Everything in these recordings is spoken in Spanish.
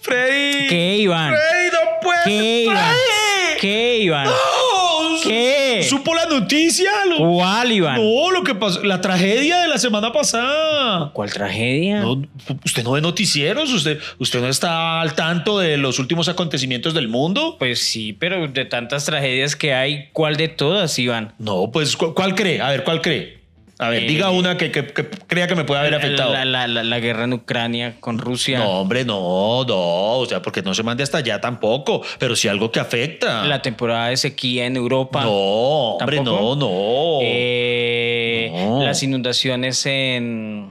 Freddy. ¿Qué, Iván? Freddy, no puede. ¿Qué, Iván? Freddy. ¿Qué, Iván? No, ¿Qué? ¿Supo la noticia? Lo- ¿Cuál, Iván? No, lo que pasó, la tragedia de la semana pasada. ¿Cuál tragedia? No, usted no ve noticieros, usted, usted no está al tanto de los últimos acontecimientos del mundo. Pues sí, pero de tantas tragedias que hay, ¿cuál de todas, Iván? No, pues ¿cu- ¿cuál cree? A ver, ¿cuál cree? A ver, Eh, diga una que, que- que crea que me puede haber afectado. La, la- la- la guerra en Ucrania con Rusia. No, hombre, no, no, o sea, porque no se mande hasta allá tampoco, pero sí algo que afecta. La temporada de sequía en Europa. no, hombre, ¿Tampoco? no, no. Eh, No. Las inundaciones en,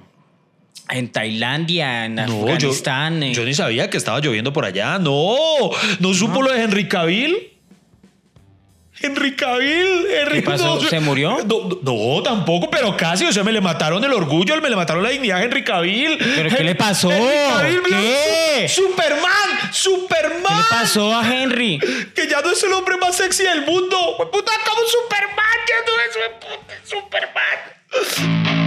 en Tailandia, en No, yo, Afganistán. eh. yo ni sabía que estaba lloviendo por allá. No, no supo lo de Henry Cavill. Henry Cavill, Henry, ¿Qué pasó? no, ¿Se murió? No, tampoco, pero casi. O sea, me le mataron el orgullo, me le mataron la dignidad a Henry Cavill. ¿Pero qué le pasó? Henry Cavill, ¿Qué? Superman, Superman. ¿Qué le pasó a Henry? Que ya no es el hombre más sexy del mundo. Puta, como Superman, ya no es Superman.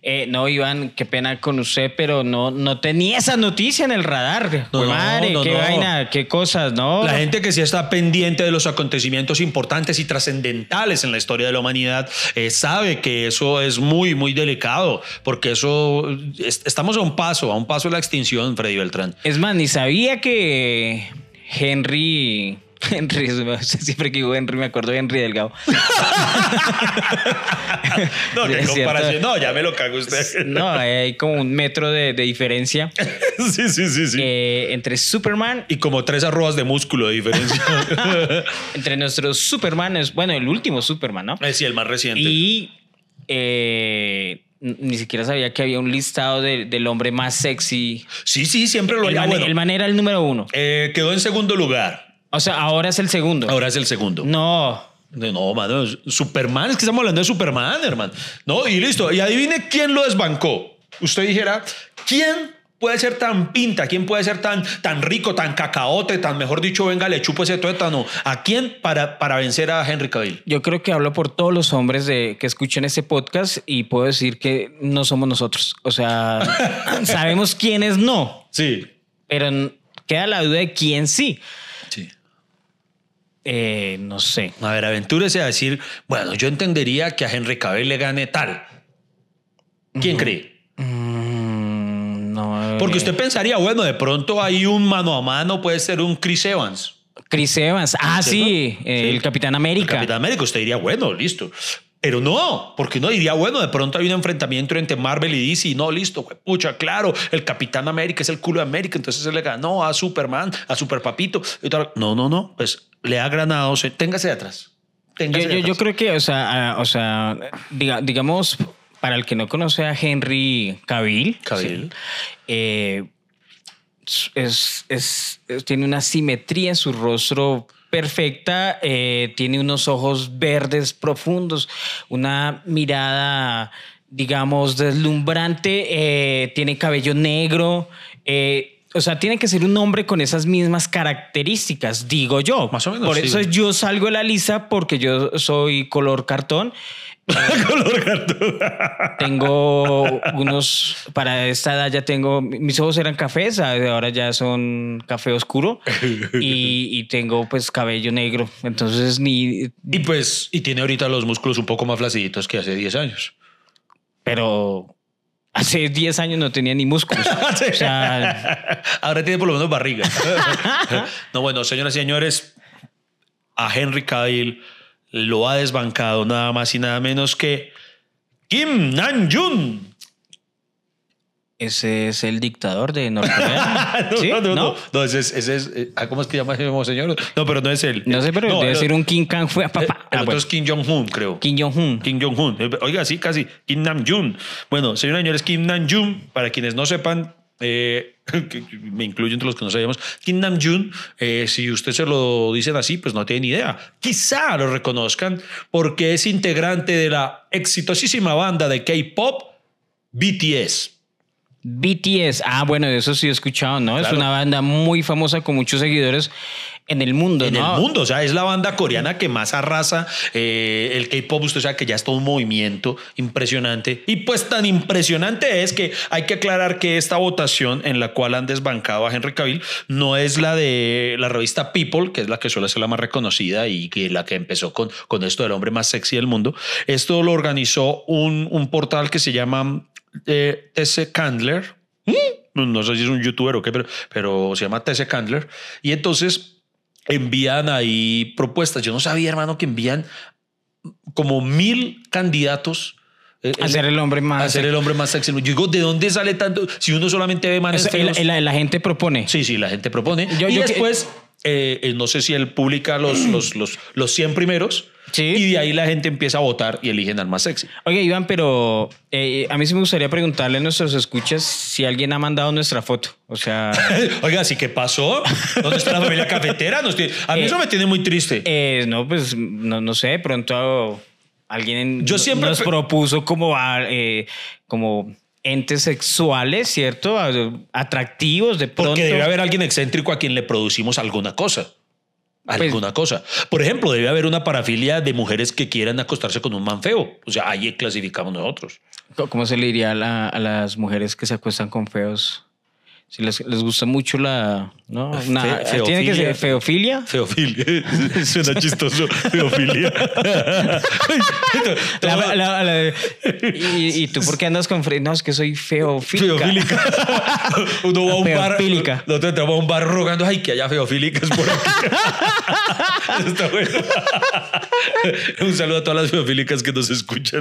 Eh, no, Iván, qué pena con usted, pero no, no tenía esa noticia en el radar. No, madre, no, qué no. vaina, qué cosas, ¿no? La gente que sí está pendiente de los acontecimientos importantes y trascendentales en la historia de la humanidad eh, sabe que eso es muy, muy delicado, porque eso es- estamos a un paso, a un paso de la extinción, Freddy Beltrán. Es más, ni sabía que Henry. Henry, siempre que digo Henry me acuerdo de Henry Delgado. No, Sí, comparación. No, ya me lo cago usted. No, hay como un metro de, de diferencia sí, sí, sí, sí. eh, entre Superman, Y como tres arrobas de músculo de diferencia. entre nuestros Superman, es, bueno, el último Superman, ¿no? es sí, el más reciente. Y eh, ni siquiera sabía que había un listado de- del hombre más sexy. Sí, sí, siempre lo El había. man, Bueno, el man era el número uno. eh, quedó en segundo lugar. O sea, ahora es el segundo. Ahora es el segundo. No. No, no, mano, Superman, es que estamos hablando de Superman, hermano. No, y listo. Y adivine quién lo desbancó. Usted dijera, ¿quién puede ser tan pinta? ¿Quién puede ser tan, tan rico, tan cacaote, tan, mejor dicho, venga, le chupo ese tuétano? ¿A quién para, para vencer a Henry Cavill? Yo creo que hablo por todos los hombres de, que escuchen este podcast y puedo decir que no somos nosotros. O sea, sabemos quiénes no, Sí. pero queda la duda de quién sí. Eh, no sé. A ver, aventúrese a decir, bueno, yo entendería que a Henry Cavill le gane tal. ¿Quién cree? Mm, no. Porque usted pensaría, bueno, de pronto hay un mano a mano, puede ser un Chris Evans. Chris Evans. Ah, sí, eh, Sí. el Capitán El América. Capitán América, usted diría, bueno, listo. Pero no, porque no diría, bueno, de pronto hay un enfrentamiento entre Marvel y DC. No, listo, pucha, claro, el Capitán América es el culo de América, entonces se le ganó a Superman, a Superpapito. y tal. No, no, no, pues le ha granado, se- téngase de atrás. Yo, de yo- yo atrás. creo que, o sea, ah, o sea diga- digamos, para el que no conoce a Henry Cavill, Cavill. sí, eh, es, es- es- tiene una simetría en su rostro perfecta, eh, tiene unos ojos verdes profundos, una mirada, digamos, deslumbrante, eh, tiene cabello negro. eh, o sea, tiene que ser un hombre con esas mismas características, digo yo. Más o menos, Por sí. eso yo salgo de la lista porque yo soy color cartón. Color. Tengo unos, para esta edad ya tengo, mis ojos eran cafés, ahora ya son café oscuro y, y tengo pues cabello negro. Entonces ni, Y pues, y tiene ahorita los músculos un poco más flaciditos que hace 10 años. pero hace 10 años no tenía ni músculos. O sea, Ahora tiene por lo menos barriga. no, bueno, señoras y señores, a Henry Cavill lo ha desbancado nada más y nada menos que Kim Nam-jun. ese es el dictador de Norcorea. no, ¿Sí? no, no, ¿No? no, no, ese es, ese es eh, ah, ¿cómo es que llama ese señor? No, pero no es él. No sé, pero debe el- ser un King Kang. Fue, eh, papá. El Ah, otro bueno. es Kim Jong-un, creo. Kim Jong-un. Kim Jong-un. Eh, Oiga, sí, casi. Kim Nam-jun. Bueno, señoras y señores, Kim Nam-jun, para quienes no sepan, eh, que me incluyo entre los que no sabíamos, Kim Namjoon, eh, si usted se lo dicen así, pues no tiene ni idea. Quizá lo reconozcan porque es integrante de la exitosísima banda de K-pop BTS. BTS, ah, bueno, de eso sí he escuchado, ¿no? Es una banda muy famosa con muchos seguidores en el mundo, En ¿no? el mundo, o sea, es la banda coreana que más arrasa eh, el K-pop. Usted sabe que ya es todo un movimiento impresionante. Y pues tan impresionante es que hay que aclarar que esta votación en la cual han desbancado a Henry Cavill no es la de la revista People, que es la que suele ser la más reconocida y que la que empezó con, con esto del hombre más sexy del mundo. Esto lo organizó un, un portal que se llama eh, TC Candler. Mm, No sé si es un youtuber o qué, pero, pero se llama TC Candler. Y entonces envían ahí propuestas. Yo no sabía, hermano, que envían como mil candidatos. eh, A ser el hombre más a ser el hombre más sexy. Yo digo, ¿de dónde sale tanto? Si uno solamente ve manes el- feos. el- la gente propone. Sí, sí, la gente propone. Yo- y yo después, eh, eh, no sé si él publica los, los, los, los 100 primeros. Sí. Y de ahí la gente empieza a votar y eligen al más sexy. Oye, Iván, pero eh, a mí sí me gustaría preguntarle a nuestros escuchas si alguien ha mandado nuestra foto. O sea, Oiga, ¿sí qué pasó? ¿Dónde está la familia cafetera? Nos tiene- a mí Eh, eso me tiene muy triste. eh, no, pues no, no sé, pronto alguien Yo siempre nos propuso como, a, eh, como entes sexuales, ¿cierto? Atractivos de pronto. Porque debe haber alguien excéntrico a quien le producimos alguna cosa. Pues- Alguna cosa. Por ejemplo, debe haber una parafilia de mujeres que quieran acostarse con un man feo. O sea, ahí clasificamos nosotros. ¿Cómo se le diría a, la- a las mujeres que se acuestan con feos? Si les, les gusta mucho la... ¿no? Una- Fe- ¿Tiene que ser feofilia? Feofilia. Suena chistoso. Feofilia. La- la- la- y, y tú por qué andas con No, es que soy feofílica. Feofílica. Uno va a un bar. Feofílica. Nosotros entramos a un bar rogando, ay, que haya feofílicas por aquí. Eso Está bueno. un saludo a todas las feofílicas que nos escuchan.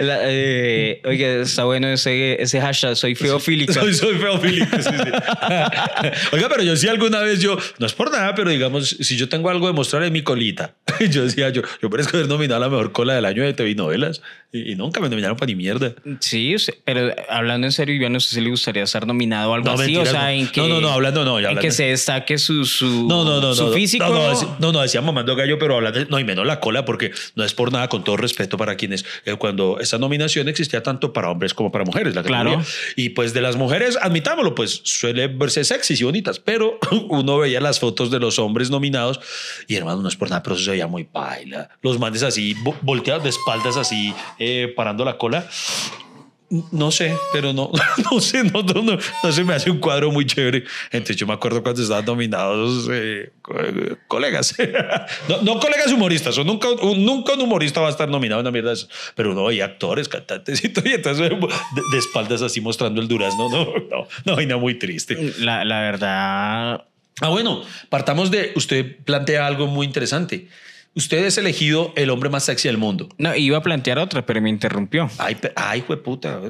Eh, oiga, está bueno ese, ese hashtag, soy feofílica. Soy, soy feofílico. sí, sí. Oiga, pero yo sí alguna vez yo, no es por nada, pero digamos, si yo tengo algo de mostrar en mi colita, yo decía, yo, yo parezco haber nominado a la mejor cola del año de TV novelas y, y nunca me nominaron para ni mierda. Sí, pero hablando en serio, Iván, ¿a usted sí le gustaría ser nominado o algo No, así? mentiras, o sea, no. en que, No, no, no, hablando no, ya En que se destaque su, su, No, no, no, su no. físico. No, no, no, no, decía mamando gallo, pero hablando, no, y menos la cola, porque no es por nada, con todo respeto para quienes, eh, cuando esa nominación existía tanto para hombres como para mujeres, la Claro. categoría. Y pues de las mujeres, admitámoslo, pues suele verse sexys y bonitas, pero uno veía las fotos de los hombres nominados y hermano, no es por nada, pero eso se veía muy baila. Los manes así, vo- volteados de espaldas, así, eh, parando la cola. No sé, pero no, no sé, no, no, no, no se me hace un cuadro muy chévere. Entonces yo me acuerdo cuando estaban nominados eh, co- colegas. No, no colegas humoristas, o nunca, un- nunca un humorista va a estar nominado en una mierda de eso. Pero no, hay actores, cantantes y todo, y entonces de, de espaldas así mostrando el durazno. No, no, no, vaina muy triste. La, la verdad, Ah, bueno, partamos de, usted plantea algo muy interesante. Usted es elegido el hombre más sexy del mundo. no, iba a plantear otra, pero me interrumpió. Ay, ay, puta.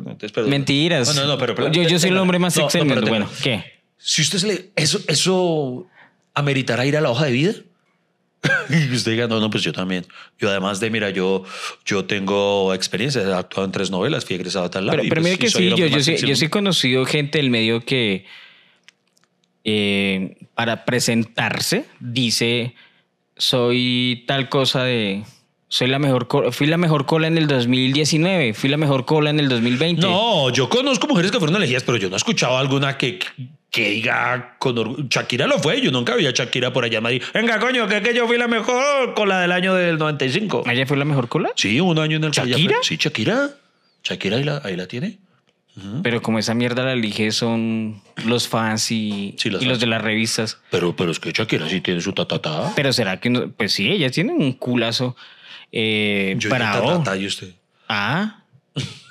Mentiras. No, no, no, pero. yo, yo soy el hombre más sexy no, del pero mundo. Bueno, ¿qué? Si usted se le. ¿Eso, eso ameritará ir a la hoja de vida? y usted diga, no, no, pues yo también. Yo además de, mira, yo, yo tengo experiencia, he actuado en tres novelas, fui egresado a tal lado. Pero, pero pues, mire que sí, yo, yo, sí, yo sí he conocido gente del medio que eh, para presentarse dice soy tal cosa de soy la mejor fui la mejor cola en el 2019 fui la mejor cola en el 2020 No, yo conozco mujeres que fueron elegidas, pero yo no he escuchado alguna que, que diga con orgu- Shakira lo fue, yo nunca vi a Shakira por allá en Madrid. Venga, coño, que, que yo fui la mejor con la del año del 95. ¿Ella fue la mejor cola? Sí, un año en el que ella ¿Shakira? fue- Sí, Shakira. Shakira ahí la, ahí la tiene. Pero como esa mierda la elige son los fans y, Sí, los y los fans. de las revistas. Pero, pero es que Shakira sí tiene su tatatá. Pero será que no? Pues sí, ellas tienen un culazo eh, Yo tatatá y usted. Ah.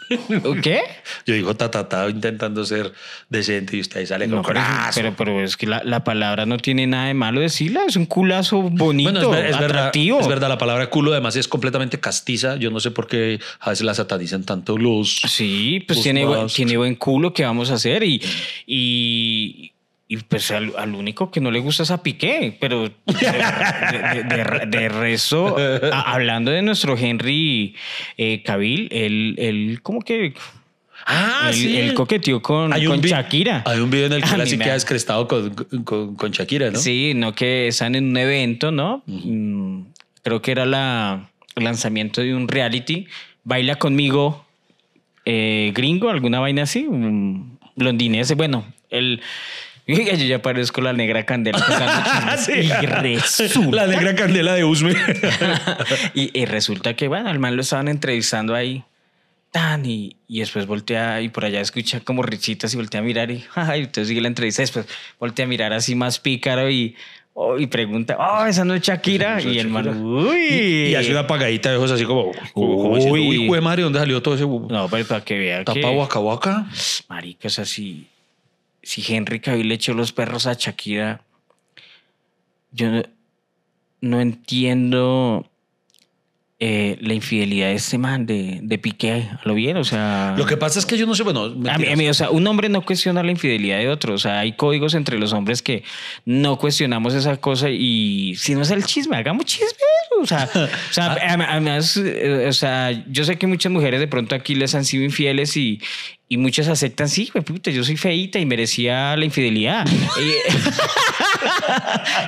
¿Qué? Yo digo tatatá intentando ser decente y usted sale con No, pero, corazo. pero, pero es que la, la palabra no tiene nada de malo decirla, es un culazo bonito, Bueno, es, es verdad, atractivo. es verdad, la palabra culo además es completamente castiza. Yo no sé por qué a veces la satanizan tanto los... Sí, pues Los tiene, buen- tiene buen culo que vamos a hacer y, y, y, pues al, al único que no le gusta es a Piqué, pero de, de, de- de resto, a- hablando de nuestro Henry eh, Cavill, él, él como que Ah, el, sí. el coqueteó con, Hay con Shakira. Hay un video en el que él así queda da- descrestado con, con, con Shakira, ¿no? Sí, no que están en un evento, ¿no? Mm, Creo que era la, el lanzamiento de un reality. Baila conmigo, eh, gringo, alguna vaina así, un londinense. Bueno, el. Yo ya parezco la negra candela. Sí. Y resulta, La negra candela de Usme. y, y resulta que, bueno, al man lo estaban entrevistando ahí. Tan, y, y después voltea y por allá escucha como richitas y voltea a mirar y, ay, usted sigue la entrevista. Después voltea a mirar así más pícaro y, oh, y pregunta, oh, esa no es Shakira. No y el man, uy. Y hace una apagadita de ojos así como, como, como diciendo, Uy. güey, madre, ¿dónde salió todo ese No, pero para que vea que. tapa waka waka? Marica, o sea, si, si Henry Cavill le echó los perros a Shakira, yo no, no entiendo eh, la infidelidad de este man, de, de Piqué, a lo bien, o sea... Lo que pasa es que yo no sé, bueno, A mí, a mí, o sea, un hombre no cuestiona la infidelidad de otro. O sea, hay códigos entre los hombres que no cuestionamos esa cosa y si no es el chisme, hagamos chisme. O sea, o sea am- además, eh, o sea, yo sé que muchas mujeres de pronto aquí les han sido infieles y, y muchas aceptan, sí, güey, puta, yo soy feíta y merecía la infidelidad. Y-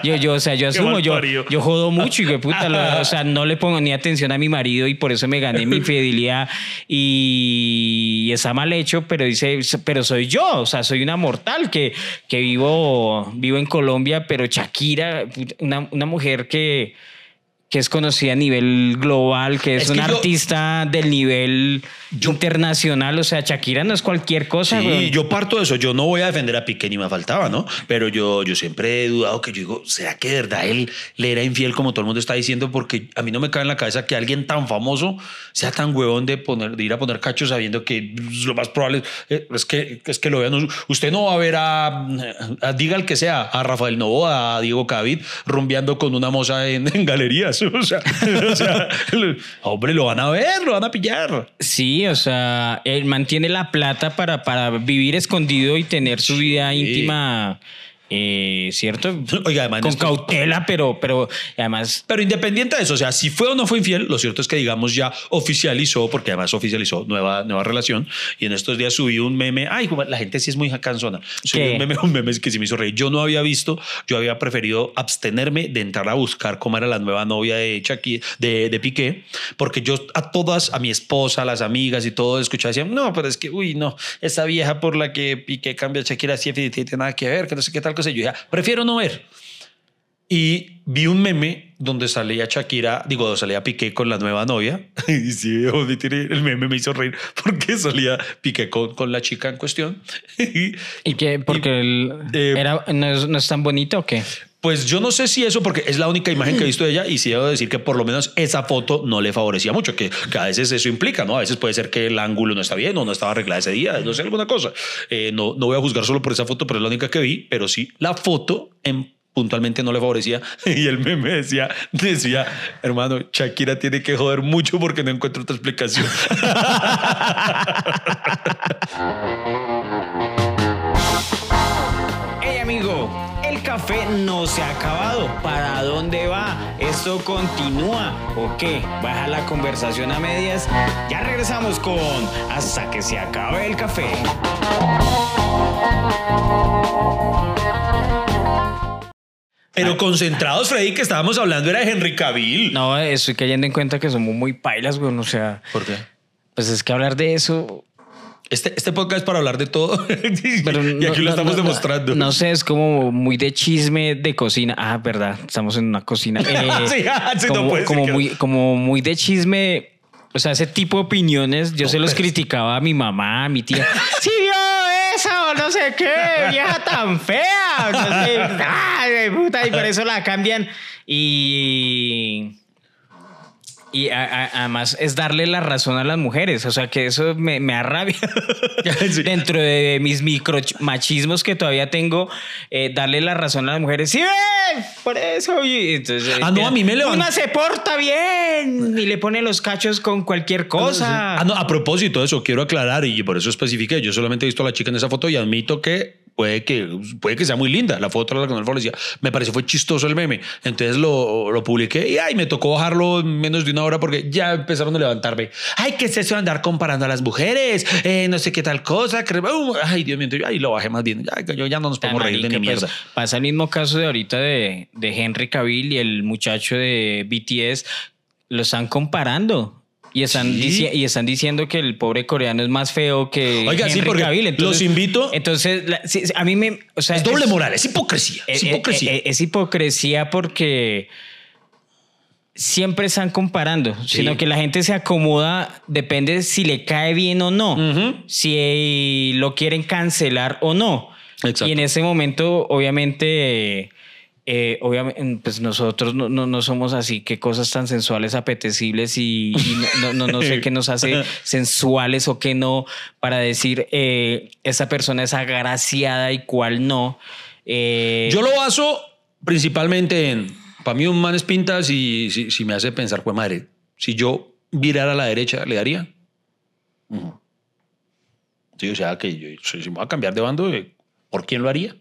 yo, yo, o sea, yo asumo, yo, yo jodo mucho y puta, lo- o sea, no le pongo ni atención a mi marido y por eso me gané mi infidelidad. Y está mal hecho, pero dice, pero soy yo, o sea, soy una mortal que, que vivo, vivo en Colombia, pero Shakira, una, una mujer que, que es conocida a nivel global, que es, Es que una yo- artista del nivel internacional, o sea, Shakira no es cualquier cosa, Sí, yo parto de eso. Yo no voy a defender a Piqué ni me faltaba, ¿no? Pero yo, yo siempre he dudado que yo digo, ¿será que de verdad él le era infiel como todo el mundo está diciendo? Porque a mí no me cabe en la cabeza que alguien tan famoso sea tan huevón de, poner, de ir a poner cachos sabiendo que lo más probable es- es que, es que lo vean. Usted no va a ver a, a- diga el que sea, a Rafael Novoa, a Diego Cavid rumbeando con una moza en, en galerías. O sea, o sea, hombre, lo van a ver, lo van a pillar. Sí, o sea, él mantiene la plata para, para vivir escondido y tener su vida Sí. íntima, eh, ¿cierto? Oiga, además, Con esto- cautela, pero, pero además Pero independiente de eso, o sea, si fue o no fue infiel, lo cierto es que, digamos, ya oficializó, porque además oficializó nueva, nueva relación. Y en estos días subí un meme. Ay, la gente sí es muy cansona. Subí ¿Qué? un meme, un meme que sí me hizo reír. Yo no había visto, yo había preferido abstenerme de entrar a buscar cómo era la nueva novia de Shakira, de, de Piqué, porque yo a todas, a mi esposa, a las amigas y todo, escuchaba decían, no, pero es que, uy, no, esa vieja por la que Piqué cambia a Shakira sí tiene nada que ver, que no sé qué tal cosa. Y yo dije, prefiero no ver. Y vi un meme donde salía Shakira, digo, salía Piqué con la nueva novia. Y sí, el meme me hizo reír porque salía Piqué con, con la chica en cuestión. Y, ¿Y qué? Porque él eh, era, no, es, no es tan bonito o qué? Pues yo no sé si eso, porque es la única imagen que he visto de ella y sí debo decir que por lo menos esa foto no le favorecía mucho, que, que a veces eso implica, ¿no? A veces puede ser que el ángulo no está bien o no estaba arreglada ese día, no sé, alguna cosa. Eh, no, no voy a juzgar solo por esa foto, pero es la única que vi, pero sí, la foto en puntualmente no le favorecía y el meme decía, decía, hermano, Shakira tiene que joder mucho porque no encuentro otra explicación. el café no se ha acabado. ¿Para dónde va? ¿Esto continúa o qué? ¿Baja la conversación a medias? Ya regresamos con Hasta que se acabe el café. Pero concentrados, Freddy, que estábamos hablando era de Henry Cavill. No, estoy cayendo en cuenta que somos muy pailas, güey. O sea, ¿Por qué? pues es que hablar de eso. Este, este podcast es para hablar de todo Pero y aquí no- lo estamos no- no- demostrando. No, sé, es como muy de chisme de cocina. Ah, verdad, estamos en una cocina. Eh, Sí, ah, sí, no como, como muy, como muy de chisme. O sea, ese tipo de opiniones, yo No se los puede ser. criticaba a mi mamá, a mi tía. ¡Sí vio eso! No sé qué, vieja tan fea. No sé, ay, puta, y por eso la cambian. Y. Y a- a- además es darle la razón a las mujeres. O sea, que eso me, me arrabia. Sí. Dentro de mis micromachismos que todavía tengo, eh, darle la razón a las mujeres. ¡Sí, ven! Por eso. Y entonces, Ah, no, a mí me levantó- Una se porta bien y le pone los cachos con cualquier cosa. Ah, no, a propósito de eso, quiero aclarar y por eso especifiqué. Yo solamente he visto a la chica en esa foto y admito que puede que, puede que sea muy linda. La foto la que no decía, me pareció fue chistoso el meme. Entonces lo, lo publiqué y ay, me tocó bajarlo en menos de una hora porque ya empezaron a levantarme. Ay, ¿qué es eso de andar comparando a las mujeres? Eh, no sé qué tal cosa. que- uh, Ay, Dios mío, ay, lo bajé más bien. Ya, yo ya no nos podemos reír de ni pues, mierda. pasa el mismo caso de ahorita de, de Henry Cavill y el muchacho de BTS. Lo están comparando. Y están, Sí. y están diciendo que el pobre coreano es más feo que Oiga, sí, Henry porque Cavill. los invito- Entonces, la- sí, sí, a mí me... O sea, Es doble moral, es hipocresía. Es eh, eh, hipocresía. eh, es hipocresía porque siempre están comparando, sino que la gente se acomoda, depende si le cae bien o no, si lo quieren cancelar o no. Exacto. Y en ese momento, obviamente, eh, obviamente, pues nosotros no, no, no somos así, qué cosas tan sensuales, apetecibles y, y no, no, no sé qué nos hace sensuales o qué no, para decir, eh, esa persona es agraciada y cuál no. Eh, Yo lo baso principalmente en, para mí un man es pinta si, si, si me hace pensar, pues madre, si yo virara a la derecha, ¿le daría? Ujú. Sí, o sea, que yo, si me voy a cambiar de bando, eh, ¿por quién lo haría?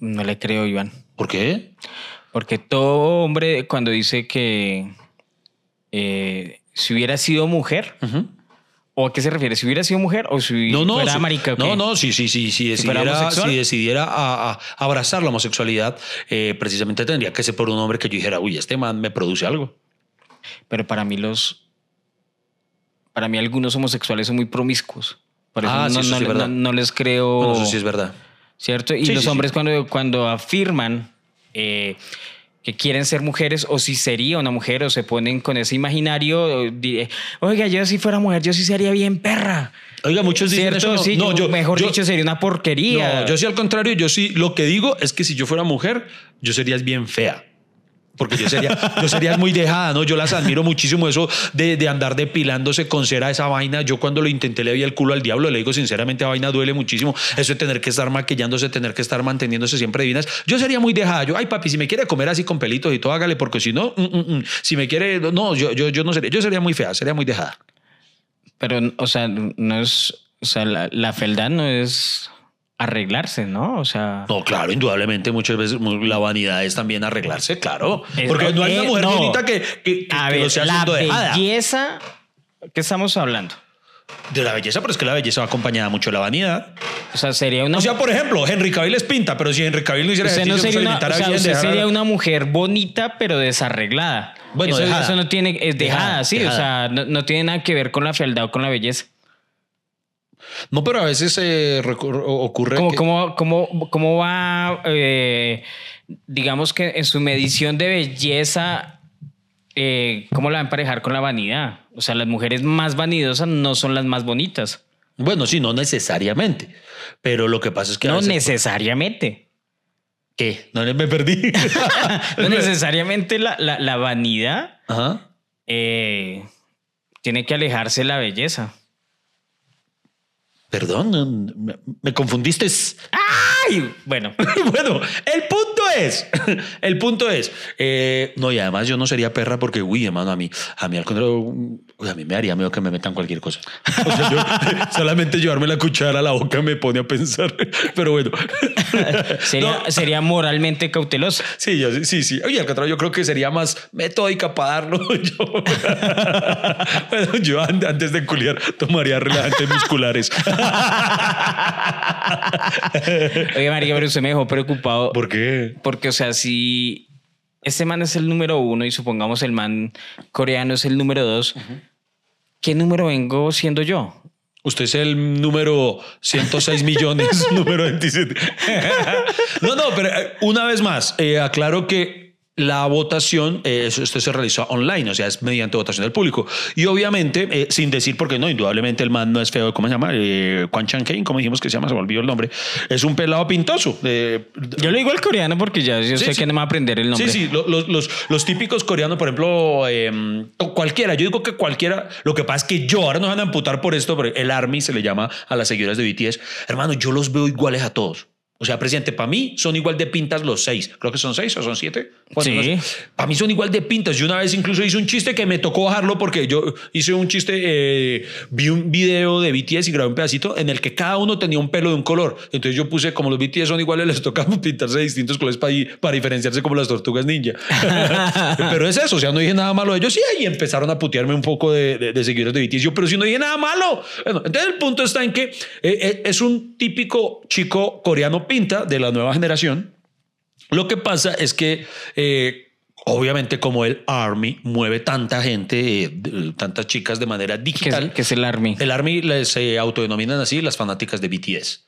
no le creo, Iván. ¿Por qué? Porque todo hombre cuando dice que eh, si hubiera sido mujer. ¿o a qué se refiere? ¿Si hubiera sido mujer o si No, no, fuera si- marica? no, no, sí, sí, sí, si Si fuera decidiera, si decidiera a, a abrazar la homosexualidad, eh, precisamente tendría que ser por un hombre que yo dijera, uy, este man me produce algo. Pero para mí los... Para mí algunos homosexuales son muy promiscuos. Por eso Ah, sí, no, eso no- sí no- no les creo... Bueno, eso sí es verdad. ¿Cierto? Y Sí, los sí, sí. hombres cuando, cuando afirman eh, que quieren ser mujeres o si sería una mujer o se ponen con ese imaginario, eh, oiga, yo si fuera mujer, yo sí sería bien perra. Oiga, muchos dicen ¿Cierto? eso. Sí, no, yo- yo, mejor yo- dicho, sería una porquería. No, yo sí al contrario, yo sí, lo que digo es que si yo fuera mujer, yo sería bien fea. Porque yo sería, yo sería muy dejada, ¿no? Yo las admiro muchísimo eso de, de andar depilándose con cera esa vaina. Yo cuando lo intenté le vi el culo al diablo, le digo sinceramente, la vaina duele muchísimo. Eso de tener que estar maquillándose, tener que estar manteniéndose siempre divinas. Yo sería muy dejada. Yo, ay papi, si me quiere comer así con pelitos y todo, hágale, porque si no, mm, mm, mm. si me quiere, no, yo, yo, yo no sería, yo sería muy fea, sería muy dejada. Pero, o sea, no es. O sea, la, la fealdad no es arreglarse, ¿no? O sea. No, claro, indudablemente muchas veces la vanidad es también arreglarse, claro. Es- Porque no hay una mujer no. bonita que, que, que- a que lo ver, sea la belleza. ¿Qué estamos hablando? De la belleza, pero es que la belleza va acompañada mucho de la vanidad. O sea, sería una. O sea, por ejemplo, Henry Cavill es pinta, pero si Henry Cavill no hiciera Usted no ejercicio, sería, se una, o sea, usted sería una mujer bonita, pero desarreglada. Bueno, eso, dejada. eso no tiene, es dejada, Dejada, sí, dejada. o sea, no, no tiene nada que ver con la fealdad o con la belleza. No, pero a veces eh, ocurre ¿Cómo, que- cómo, cómo, cómo va, eh, digamos que en su medición de belleza, eh, cómo la va a emparejar con la vanidad? O sea, las mujeres más vanidosas no son las más bonitas. Bueno, sí, no necesariamente. Pero lo que pasa es que a No veces- necesariamente. ¿Qué? No me perdí. No necesariamente la, la- la vanidad Ajá. tiene que alejarse de la belleza. Perdón, me confundiste. ¡Ay! Bueno, bueno, el punto es, el punto es, eh, no, y además yo no sería perra porque, uy, hermano, a mí, a mí al contrario, uy, a mí me haría miedo que me metan cualquier cosa. O sea, yo- solamente llevarme la cuchara a la boca me pone a pensar, pero bueno. sería, No. sería moralmente cautelosa. Sí, yo, sí, sí. Oye, al contrario, yo creo que sería más metódica para darlo. Yo, bueno, yo an- antes de culiar tomaría relajantes musculares. Oye, María, pero usted me dejó preocupado. ¿Por qué? Porque, o sea, si este man es el número uno y supongamos el man coreano es el número dos, ¿qué número vengo siendo yo? Usted es el número 106 millones, número 27. no, no, pero eh, una vez más, eh, aclaro que la votación, eh, esto se realizó online, o sea, es mediante votación del público. Y obviamente, eh, sin decir, porque no, indudablemente el man no es feo, ¿cómo se llama? Eh, Kwan Chan Kane, ¿cómo dijimos que se llama? Se me olvidó el nombre. Es un pelado pintoso. eh, Yo le digo al coreano porque ya yo Sí, sé sí. que no me va a aprender el nombre. Sí, sí, lo- los, los, los típicos coreanos, por ejemplo, o cualquiera, yo digo que cualquiera, lo que pasa es que yo, ahora nos van a amputar por esto, pero el ARMY se le llama a las seguidoras de BTS, hermano, yo los veo iguales a todos. O sea, presidente, para mí son igual de pintas los seis. Creo que son seis o son siete. Sí. Para mí son igual de pintas. Yo una vez incluso hice un chiste que me tocó bajarlo porque yo hice un chiste, eh, vi un video de BTS y grabé un pedacito en el que cada uno tenía un pelo de un color. Entonces yo puse, como los BTS son iguales, les toca pintarse de distintos colores para, para diferenciarse como las tortugas ninja. pero es eso, o sea, no dije nada malo de ellos y ahí empezaron a putearme un poco de, de, seguidores de BTS. Yo, pero si no dije nada malo. Bueno, entonces el punto está en que eh, eh, es un típico chico coreano pinta de la nueva generación. Lo que pasa es que, eh, obviamente, como el Army mueve tanta gente, eh, tantas chicas de manera digital. ¿Qué es, el Army? El Army se autodenominan así las fanáticas de BTS.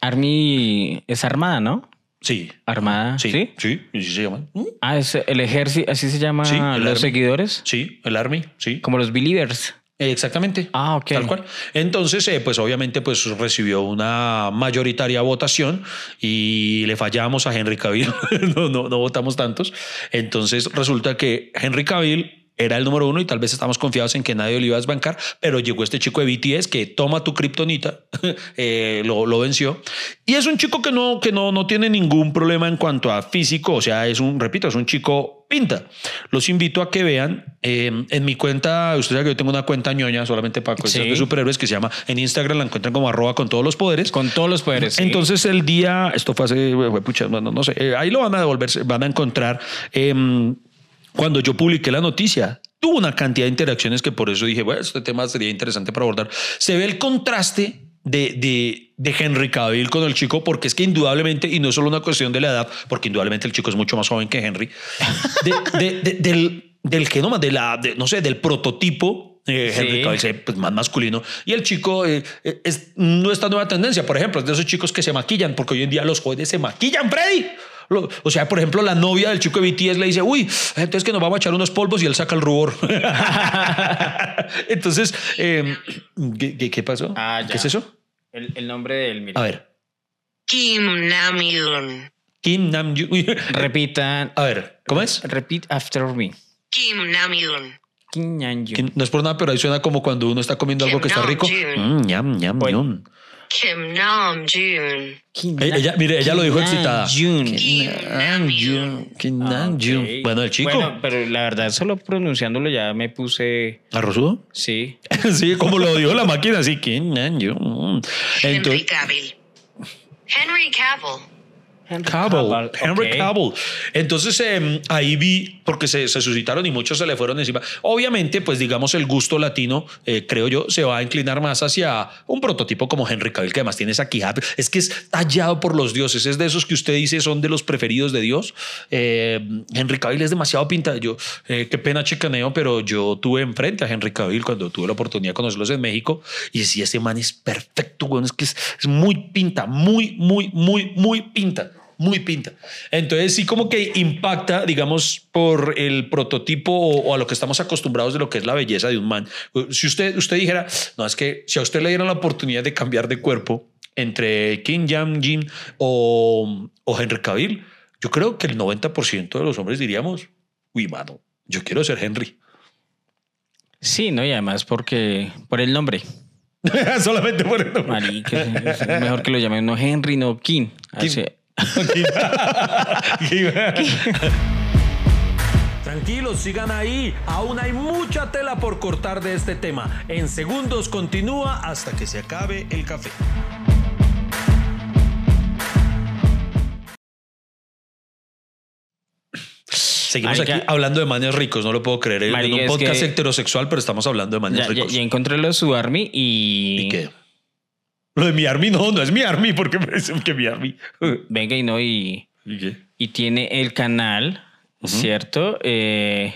Army es armada, ¿no? Sí. Armada. Sí. Sí, sí, se llaman. Ah, es el ejército, así se llama los seguidores. Sí, el Army, sí. Como los believers. Exactamente. Ah, ok. Tal cual. Entonces, eh, pues obviamente pues recibió una mayoritaria votación y le fallamos a Henry Cavill. no, no, no votamos tantos. Entonces resulta que Henry Cavill era el número uno y tal vez estamos confiados en que nadie lo iba a desbancar, pero llegó este chico de BTS que toma tu kriptonita, eh, lo, lo, venció. Y es un chico que, no, que no, no tiene ningún problema en cuanto a físico, o sea, es un, repito, es un chico pinta. Los invito a que vean em, en mi cuenta, ustedes saben que yo tengo una cuenta ñoña solamente para cuestiones de superhéroes que se llama, en Instagram la encuentran como arroba con todos los poderes. Con todos los poderes. Entonces el día, esto fue hace, pucha, no, no, sé, eh, ahí lo van a devolver, van a encontrar. Eh, cuando yo publiqué la noticia, tuvo una cantidad de interacciones que por eso dije, bueno, este tema sería interesante para abordar. Se ve el contraste de, de, de, Henry Cavill con el chico, porque es que indudablemente, y no es solo una cuestión de la edad, porque indudablemente el chico es mucho más joven que Henry, del, del genoma, de la, no sé, del prototipo eh, Henry Cavill pues, más masculino. Y el chico eh, es no esta nueva tendencia. Por ejemplo es de esos chicos que se maquillan porque hoy en día los jóvenes se maquillan Freddy o sea, por ejemplo, la novia del chico de BTS le dice, uy, entonces que nos vamos a echar unos polvos y él saca el rubor. entonces, em, ¿qué, pasó? Ah, ¿Qué es eso? El, nombre del... A ver. Kim Namjoon. Kim Namjoon. Repitan. A ver, ¿cómo es? Repeat after me. Kim Namjoon. Kim Namjoon. No es por nada, pero ahí suena como cuando uno está comiendo algo que está rico. Mm, ñam, ñam. Kim Namjoon. Ella, mire, ella lo dijo excitada. Kim Namjoon. Kim Namjoon. Bueno, el chico. Bueno, pero la verdad, solo pronunciándolo ya me puse. ¿Arrozudo? Sí. sí, como lo dijo la máquina, así. Kim Namjoon. Henry Cavill. Henry Cavill. Henry Cavill. Henry Cavill. Entonces em, ahí vi, porque se, se, suscitaron y muchos se le fueron encima. Obviamente, pues digamos, el gusto latino, eh, creo yo, se va a inclinar más hacia un prototipo como Henry Cavill, que además tiene esa quijada. Es que es tallado por los dioses. Es de esos que usted dice son de los preferidos de Dios. Eh, Henry Cavill es demasiado pinta. Yo, eh, qué pena chicaneo, pero yo tuve enfrente a Henry Cavill cuando tuve la oportunidad de conocerlos en México y decía, ese man es perfecto, bueno, es que es, es muy pinta, muy, muy, muy, muy pinta muy pinta. Entonces sí como que impacta, digamos, por el prototipo o, a lo que estamos acostumbrados de lo que es la belleza de un man. Si usted, usted dijera, no, es que si a usted le dieran la oportunidad de cambiar de cuerpo entre Kim Jam Jin o, o Henry Cavill, yo creo que el 90% de los hombres diríamos, uy, mano, yo quiero ser Henry. Sí, no, y además porque por el nombre. Solamente por el nombre. mejor que lo llamen no Henry, no Kim. Kim. Tranquilos, sigan ahí. Aún hay mucha tela por cortar de este tema. En segundos continúa hasta que se acabe el café. Seguimos aquí hablando de manes ricos, no lo puedo creer. en un podcast heterosexual, pero estamos hablando de manes ricos. Ya, encontré lo de su army y. ¿Y qué? Lo de mi army no, no es mi army, porque me dicen que mi army. Venga y no, y. ¿Y qué? Y tiene el canal, ¿cierto? Eh,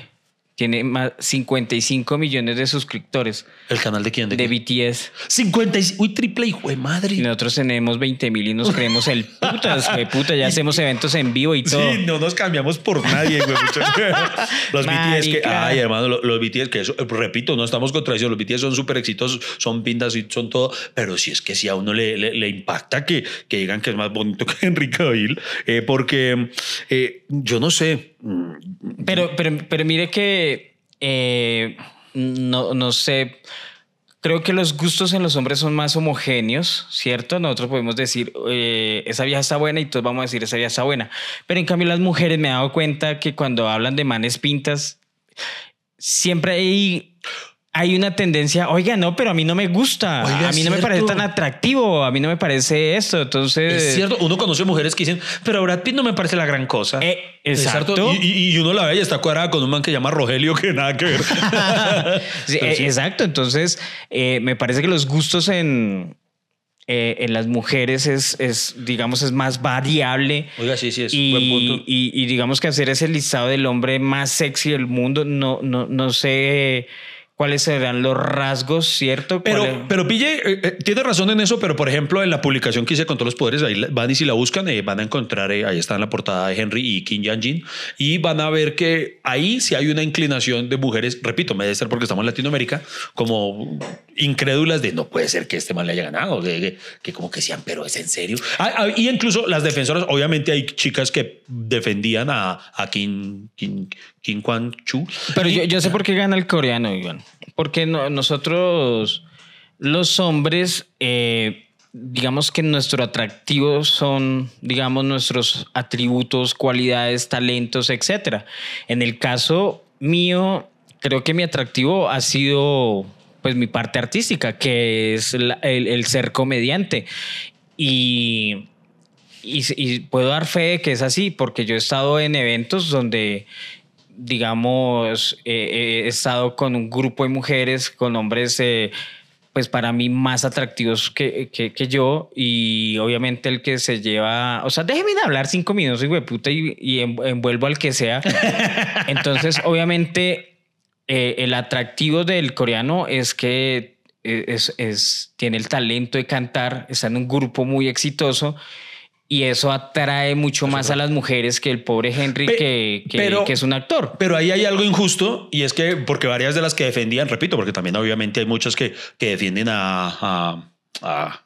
tiene más 55 millones de suscriptores. ¿El canal de quién? De, de BTS. 55. Uy, triple hijo de madre. Y nosotros tenemos 20 mil y nos creemos el putas, güey, puta. Ya hacemos eventos en vivo y todo. Sí, no nos cambiamos por nadie, güey. los BTS que, ay, hermano, los, BTS que eso, repito, no estamos contradiciendo. Los BTS son súper exitosos, son pintas y son todo. Pero si es que si a uno le, le, impacta que, que digan que es más bonito que Enrique Cavill, eh, porque eh, yo no sé. Pero, pero, pero mire que eh, no, no sé creo que los gustos en los hombres son más homogéneos, ¿cierto? Nosotros podemos decir, eh, esa vieja está buena y todos vamos a decir, esa vieja está buena. Pero en cambio las mujeres me he dado cuenta que cuando hablan de manes pintas, siempre hay... Hay una tendencia, oiga, no, pero a mí no me gusta, Oiga, a mí no me parece tan atractivo, a mí no me parece esto, entonces... Es cierto, uno conoce mujeres que dicen, pero Brad Pitt no me parece la gran cosa. Eh, exacto. Y, y- uno la ve y está cuadrada con un man que llama Rogelio, que nada que ver. Sí, Pero eh. Exacto, entonces eh, me parece que los gustos en, eh, en las mujeres es, es, digamos, es más variable. Oiga, sí, sí, es y, buen punto. y- y digamos que hacer ese listado del hombre más sexy del mundo, no, no, no sé cuáles serán los rasgos, ¿cierto? Pero, pero Pille, eh, eh, tiene razón en eso, pero por ejemplo, en la publicación que hice con todos los poderes, ahí van y si la buscan, eh, van a encontrar, eh, ahí está en la portada de Henry y Kim Yang-jin, y van a ver que ahí sí hay una inclinación de mujeres, repito, me debe ser porque estamos en Latinoamérica, como incrédulas de no puede ser que este man le haya ganado, de, que, que como que decían, pero es en serio. Ah, ah, y incluso las defensoras, obviamente hay chicas que defendían a, a Kim, Kim, Kim Kwan-chu. Pero Y- yo, yo sé por qué gana el coreano, Iván. Porque no- nosotros, los hombres, eh, digamos que nuestro atractivo son, digamos, nuestros atributos, cualidades, talentos, etc. En el caso mío, creo que mi atractivo ha sido pues mi parte artística, que es la- el, el ser comediante. Y y, y puedo dar fe de que es así, porque yo he estado en eventos donde, digamos, eh, he estado con un grupo de mujeres, con hombres, eh, pues para mí más atractivos que, que, que yo, y obviamente el que se lleva, o sea, déjeme de hablar cinco minutos, hijo de puta, y, y en- envuelvo al que sea. Entonces, obviamente, eh, el atractivo del coreano es que eh, es, es- tiene el talento de cantar, está en un grupo muy exitoso y eso atrae mucho más a las mujeres que el pobre Henry, Pe- que, que- pero- que es un actor. Pero ahí hay algo injusto y es que porque varias de las que defendían, repito, porque también obviamente hay muchas que, que defienden a, a, a,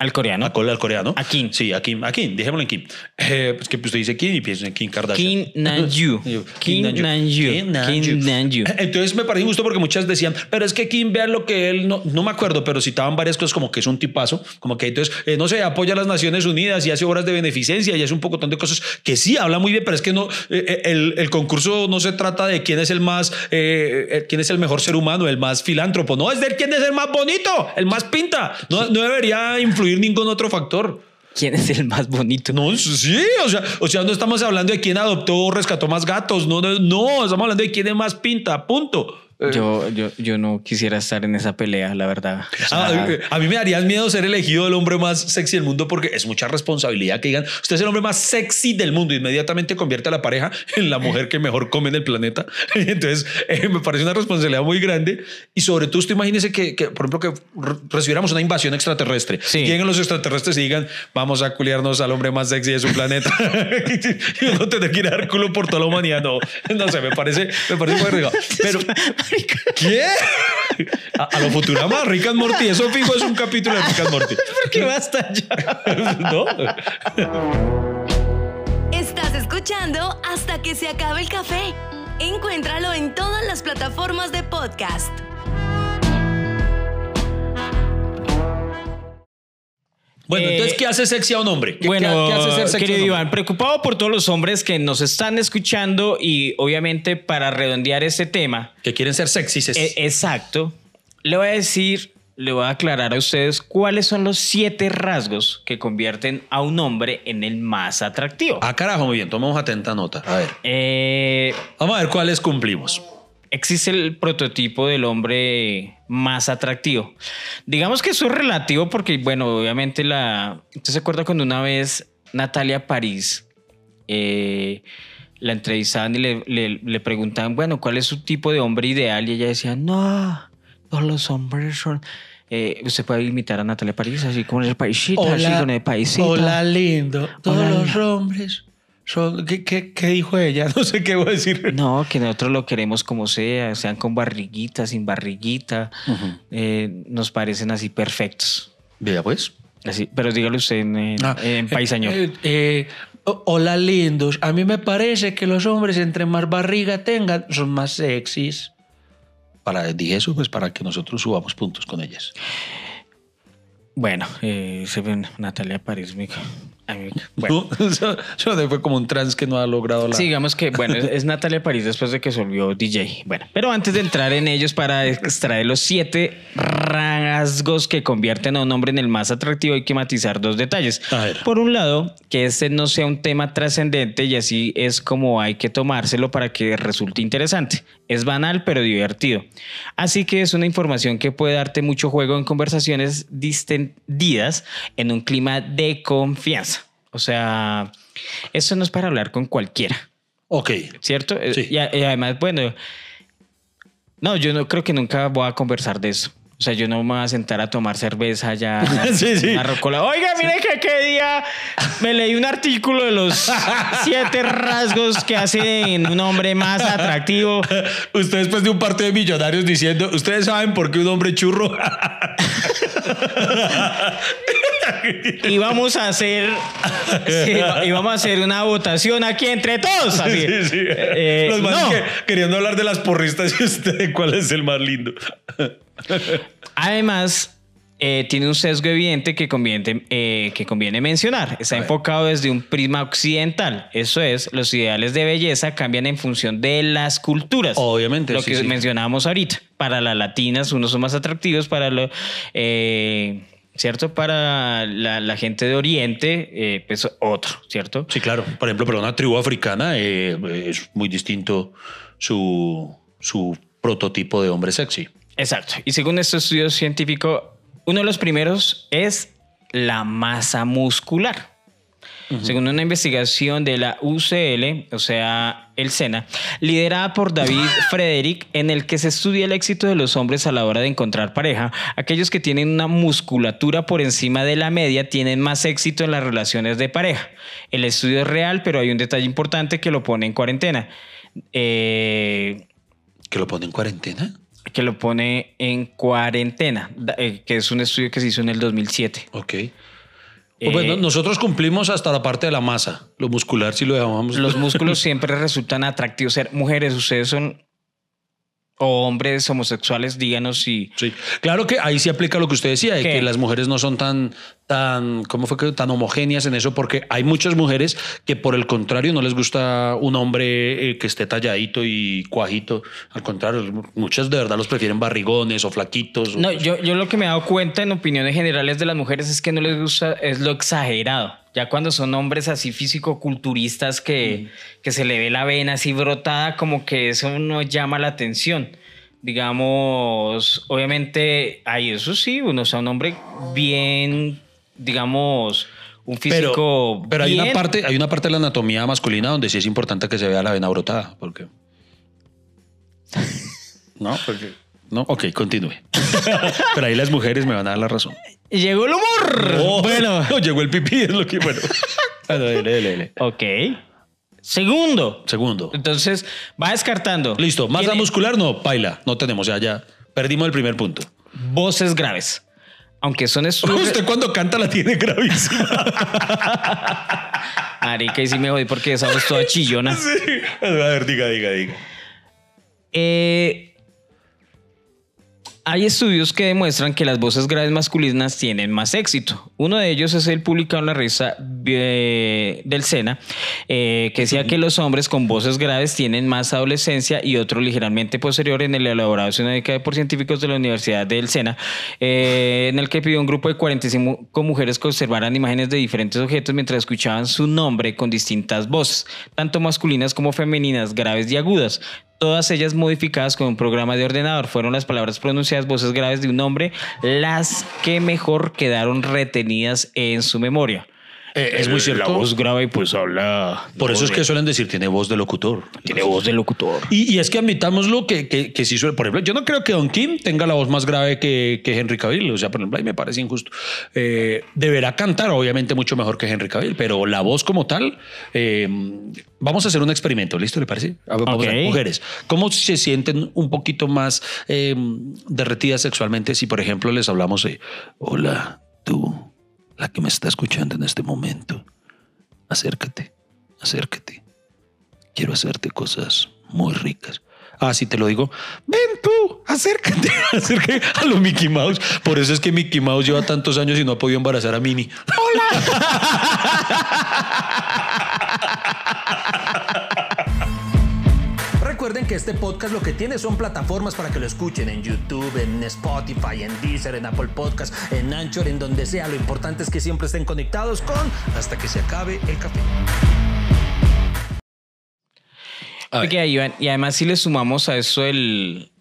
Al coreano. al coreano. A Kim. Sí, a Kim, a Kim, dejémoslo en Kim. Eh, pues que usted dice Kim y piensa en Kim Kardashian. Kim. Yo, Kim Namjoon. Kim. Kim Namjoon. Entonces me parece injusto porque muchas decían, pero es que Kim, vean lo que él, no, no me acuerdo, pero citaban varias cosas como que es un tipazo, como que entonces, eh, no sé, apoya a las Naciones Unidas y hace obras de beneficencia y hace un poco de cosas que sí habla muy bien, pero es que no, eh, eh, el, el concurso no se trata de quién es el más, eh, eh, quién es el mejor ser humano, el más filántropo, no, es de quién es el más bonito, el más pinta, no, no debería influir ningún otro factor. ¿Quién es el más bonito? No, sí, o sea, o sea, no estamos hablando de quién adoptó o rescató más gatos, no, no, no, estamos hablando de quién es más pinta, punto. Eh, Yo, yo, yo no quisiera estar en esa pelea, la verdad. O sea, Ah, eh, a mí me daría miedo ser elegido el hombre más sexy del mundo porque es mucha responsabilidad que digan, usted es el hombre más sexy del mundo, inmediatamente convierte a la pareja en la mujer que mejor come en el planeta. Entonces, eh, me parece una responsabilidad muy grande y sobre todo usted imagínese que, que, por ejemplo, que re- recibiéramos una invasión extraterrestre. Sí. Lleguen los extraterrestres y digan, vamos a culiarnos al hombre más sexy de su planeta. y uno tener que ir a dar culo por toda la humanidad. No, no sé, me parece, me parece muy arriesgado. Pero, ¿qué? A, a lo Futurama, Rick and Morty, eso fijo es un capítulo de Rick and Morty. ¿Por qué basta ya? ¿No? Estás escuchando hasta que se acabe el café. Encuéntralo en todas las plataformas de podcast. Bueno, Eh, entonces, ¿qué hace sexy a un hombre? ¿Qué, Bueno, qué- hace ser sexy a querido un hombre? Iván, preocupado por todos los hombres que nos están escuchando y obviamente para redondear este tema, Que quieren ser sexys. eh, exacto, le voy a decir, le voy a aclarar a ustedes cuáles son los siete rasgos que convierten a un hombre en el más atractivo. Ah, carajo, muy bien, tomamos atenta nota. A ver, Eh, vamos a ver cuáles cumplimos. Existe el prototipo del hombre más atractivo. Digamos que eso es relativo porque, bueno, obviamente la... ¿Usted se acuerda cuando una vez Natalia París eh, la entrevistaban y le, le- le preguntaban, bueno, ¿cuál es su tipo de hombre ideal? Y ella decía, no, todos los hombres son... Eh, usted puede imitar a Natalia París así como en el paisito, así con el paisito. lindo. Todos los hombres ¿Qué, qué, qué dijo ella? No sé qué voy a decir. No, que nosotros lo queremos como sea, sean con barriguita, sin barriguita. Eh, nos parecen así perfectos. Vea, pues. Así, pero dígalo usted en, en, Ah, en paisañol. eh, eh, hola, lindos. A mí me parece que los hombres, entre más barriga tengan, son más sexys. para, dije eso, pues para que nosotros subamos puntos con ellas. Bueno, eh, se ven Natalia París, mi- Bueno. No, eso fue como un trans que no ha logrado la... Sí, digamos que, bueno, es, Natalia París después de que se volvió DJ. Bueno, pero antes de entrar en ellos para extraer los siete rasgos que convierten a un hombre en el más atractivo, hay que matizar dos detalles. Por un lado, que este no sea un tema trascendente y así es como hay que tomárselo para que resulte interesante. Es banal pero divertido. Así que es una información que puede darte mucho juego en conversaciones distendidas en un clima de confianza. O sea, eso no es para hablar con cualquiera. Ok. ¿cierto? Sí. Y además, bueno, no, yo no creo que nunca voy a conversar de eso. O sea, yo no me voy a sentar a tomar cerveza ya. Sí, sí. una rocola. Oiga, mire que qué día me leí un artículo de los siete rasgos que hacen un hombre más atractivo. Usted después de un partido de millonarios diciendo, ¿ustedes saben por qué un hombre churro? Y vamos a hacer, y vamos a hacer una votación aquí entre todos. Así. Sí, sí. Eh, Los no. que- queriendo hablar de las porristas y usted, ¿cuál es el más lindo? Además, eh, tiene un sesgo evidente que conviene, eh, que conviene mencionar. Está enfocado desde un prisma occidental. Eso es, los ideales de belleza cambian en función de las culturas. Obviamente, Lo sí, que sí. mencionábamos ahorita. Para las latinas, unos son más atractivos. Para lo, eh, ¿Cierto? Para la, la gente de Oriente, eh, pues otro, ¿cierto? Sí, claro. Por ejemplo, para una tribu africana eh, es muy distinto su, su prototipo de hombre sexy. Exacto. Y según este estudio científico, uno de los primeros es la masa muscular. Según una investigación de la UCL, o sea, el SENA, liderada por David Frederick, en el que se estudia el éxito de los hombres a la hora de encontrar pareja, aquellos que tienen una musculatura por encima de la media tienen más éxito en las relaciones de pareja. El estudio es real, pero hay un detalle importante que lo pone en cuarentena. Eh, ¿Que lo pone en cuarentena? que lo pone en cuarentena, eh, que es un estudio que se hizo en el 2007. Ok. Eh, Pues bueno, nosotros cumplimos hasta la parte de la masa. Lo muscular, si lo llamamos. Los músculos siempre resultan atractivos. Ser mujeres, ustedes son o hombres homosexuales, díganos si Sí, claro que ahí sí aplica lo que usted decía, de que las mujeres no son tan, tan, ¿cómo fue que tan homogéneas en eso? Porque hay muchas mujeres que por el contrario no les gusta un hombre eh, que esté talladito y cuajito. Al contrario, muchas de verdad los prefieren barrigones o flaquitos. o- No, yo, yo lo que me he dado cuenta en opiniones generales de las mujeres es que no les gusta, es lo exagerado. Ya cuando son hombres así físico-culturistas que, que se le ve la vena así brotada, como que eso no llama la atención. Digamos, obviamente, hay eso sí, uno sea un hombre bien, digamos, un físico. pero, pero hay una parte, hay una parte de la anatomía masculina donde sí es importante que se vea la vena brotada, porque no, porque no. Ok, continúe. pero ahí las mujeres me van a dar la razón. Llegó el humor. Oh, bueno, no, llegó el pipí, es lo que bueno. Bueno, dele, dele, dele. ok. Segundo. Segundo. Entonces, va descartando. Listo, masa muscular no, paila, no tenemos, ya, ya. Perdimos el primer punto. Voces graves. Aunque son estudios. Usted cuando canta la tiene gravísima. Marica, y sí me jodí porque esa voz toda chillona. sí. A ver, diga, diga, diga. Eh, hay estudios que demuestran que las voces graves masculinas tienen más éxito. Uno de ellos es el publicado en la revista eh, del SENA, eh, que decía que los hombres con voces graves tienen más adolescencia y otro ligeramente posterior en el elaborado de una década por científicos de la Universidad del SENA, eh, en el que pidió un grupo de 45 mujeres que observaran imágenes de diferentes objetos mientras escuchaban su nombre con distintas voces, tanto masculinas como femeninas, graves y agudas todas ellas modificadas con un programa de ordenador. Fueron las palabras pronunciadas, voces graves de un hombre, las que mejor quedaron retenidas en su memoria. Eh, es muy cierto. La voz grave pues habla... Por eso es que suelen decir, tiene voz de locutor. Tiene voz de locutor. Y, y es que admitámoslo que, que, que sí suele, por ejemplo, yo no creo que Don Kim tenga la voz más grave que, que Henry Cavill, o sea, por ejemplo, ahí me parece injusto. Eh, deberá cantar, obviamente, mucho mejor que Henry Cavill, pero la voz como tal, eh, vamos a hacer un experimento, ¿listo? ¿Le parece? A ver, vamos a ver, Ok. mujeres, ¿cómo se sienten un poquito más eh, derretidas sexualmente si, por ejemplo, les hablamos de, hola, tú, la que me está escuchando en este momento, acércate, acércate quiero hacerte cosas muy ricas. Ah, sí, te lo digo. Ven tú, acércate, acércate a lo Mickey Mouse. Por eso es que Mickey Mouse lleva tantos años y no ha podido embarazar a Minnie. Recuerden que este podcast lo que tiene son plataformas para que lo escuchen en YouTube, en Spotify, en Deezer, en Apple Podcast, en Anchor, en donde sea. Lo importante es que siempre estén conectados con hasta que se acabe el café. A ver. Oiga, Iván, y además si le sumamos a eso el,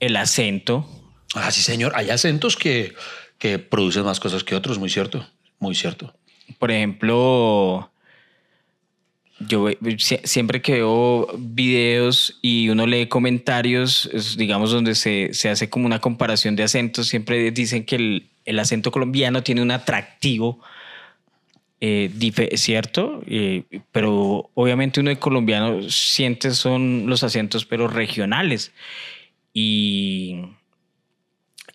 el acento, Ah, sí, señor. Hay acentos que, que producen más cosas que otros, muy cierto. Muy cierto. por ejemplo, yo siempre que veo videos y uno lee comentarios, digamos, donde se, se hace como una comparación de acentos, siempre dicen que el, el acento colombiano tiene un atractivo. eh, ¿Cierto? Eh, pero obviamente uno de colombiano siente son los acentos, pero regionales. Y,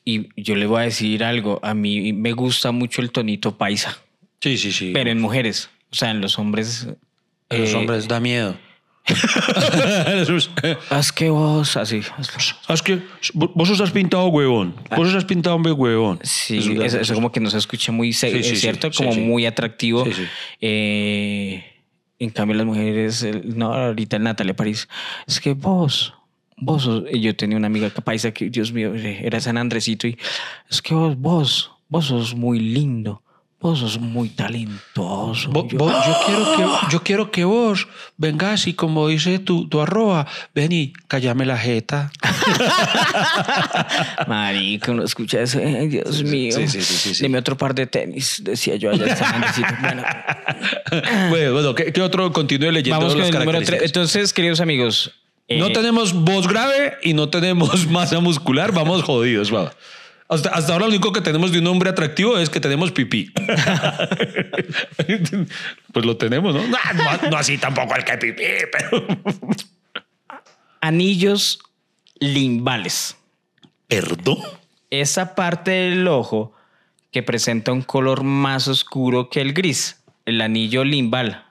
y yo le voy a decir algo, a mí me gusta mucho el tonito paisa, Sí, sí, sí. pero en mujeres, o sea, en los hombres... A los eh, hombres da miedo. Haz que vos, así. ¿Sabes qué? Vos os has pintado huevón. Vos os has pintado hombre huevón. Sí, Eso- eso, eso como que no se escucha muy, Sí, es sí, cierto, sí, como muy atractivo. Sí, sí. Eh, en cambio, las mujeres, el- no, ahorita el Natalia París, es que vos, vos, sos- yo tenía una amiga que paisa que, Dios mío, era San Andresito y es que vos, vos, vos sos muy lindo, vos sos muy talentoso. Yo, vo- yo, quiero que, yo quiero que vos vengas y como dice tu, tu arroba, ven y callame la jeta. Marico, no escucha eso. Ay, Dios mío. sí, sí, sí, sí. Deme otro par de tenis, decía yo allá en San Andresito. Bueno, bueno, bueno, ¿qué, qué otro continúe leyendo vamos con las el número 3. características? Entonces, queridos amigos. eh, No tenemos voz grave y no tenemos masa muscular, vamos jodidos, va. Hasta, hasta ahora lo único que tenemos de un hombre atractivo es que tenemos pipí. pues lo tenemos, ¿no? No, no- no así tampoco el que pipí, pero... anillos limbales. ¿Perdón? Esa parte del ojo que presenta un color más oscuro que el gris, el anillo limbal.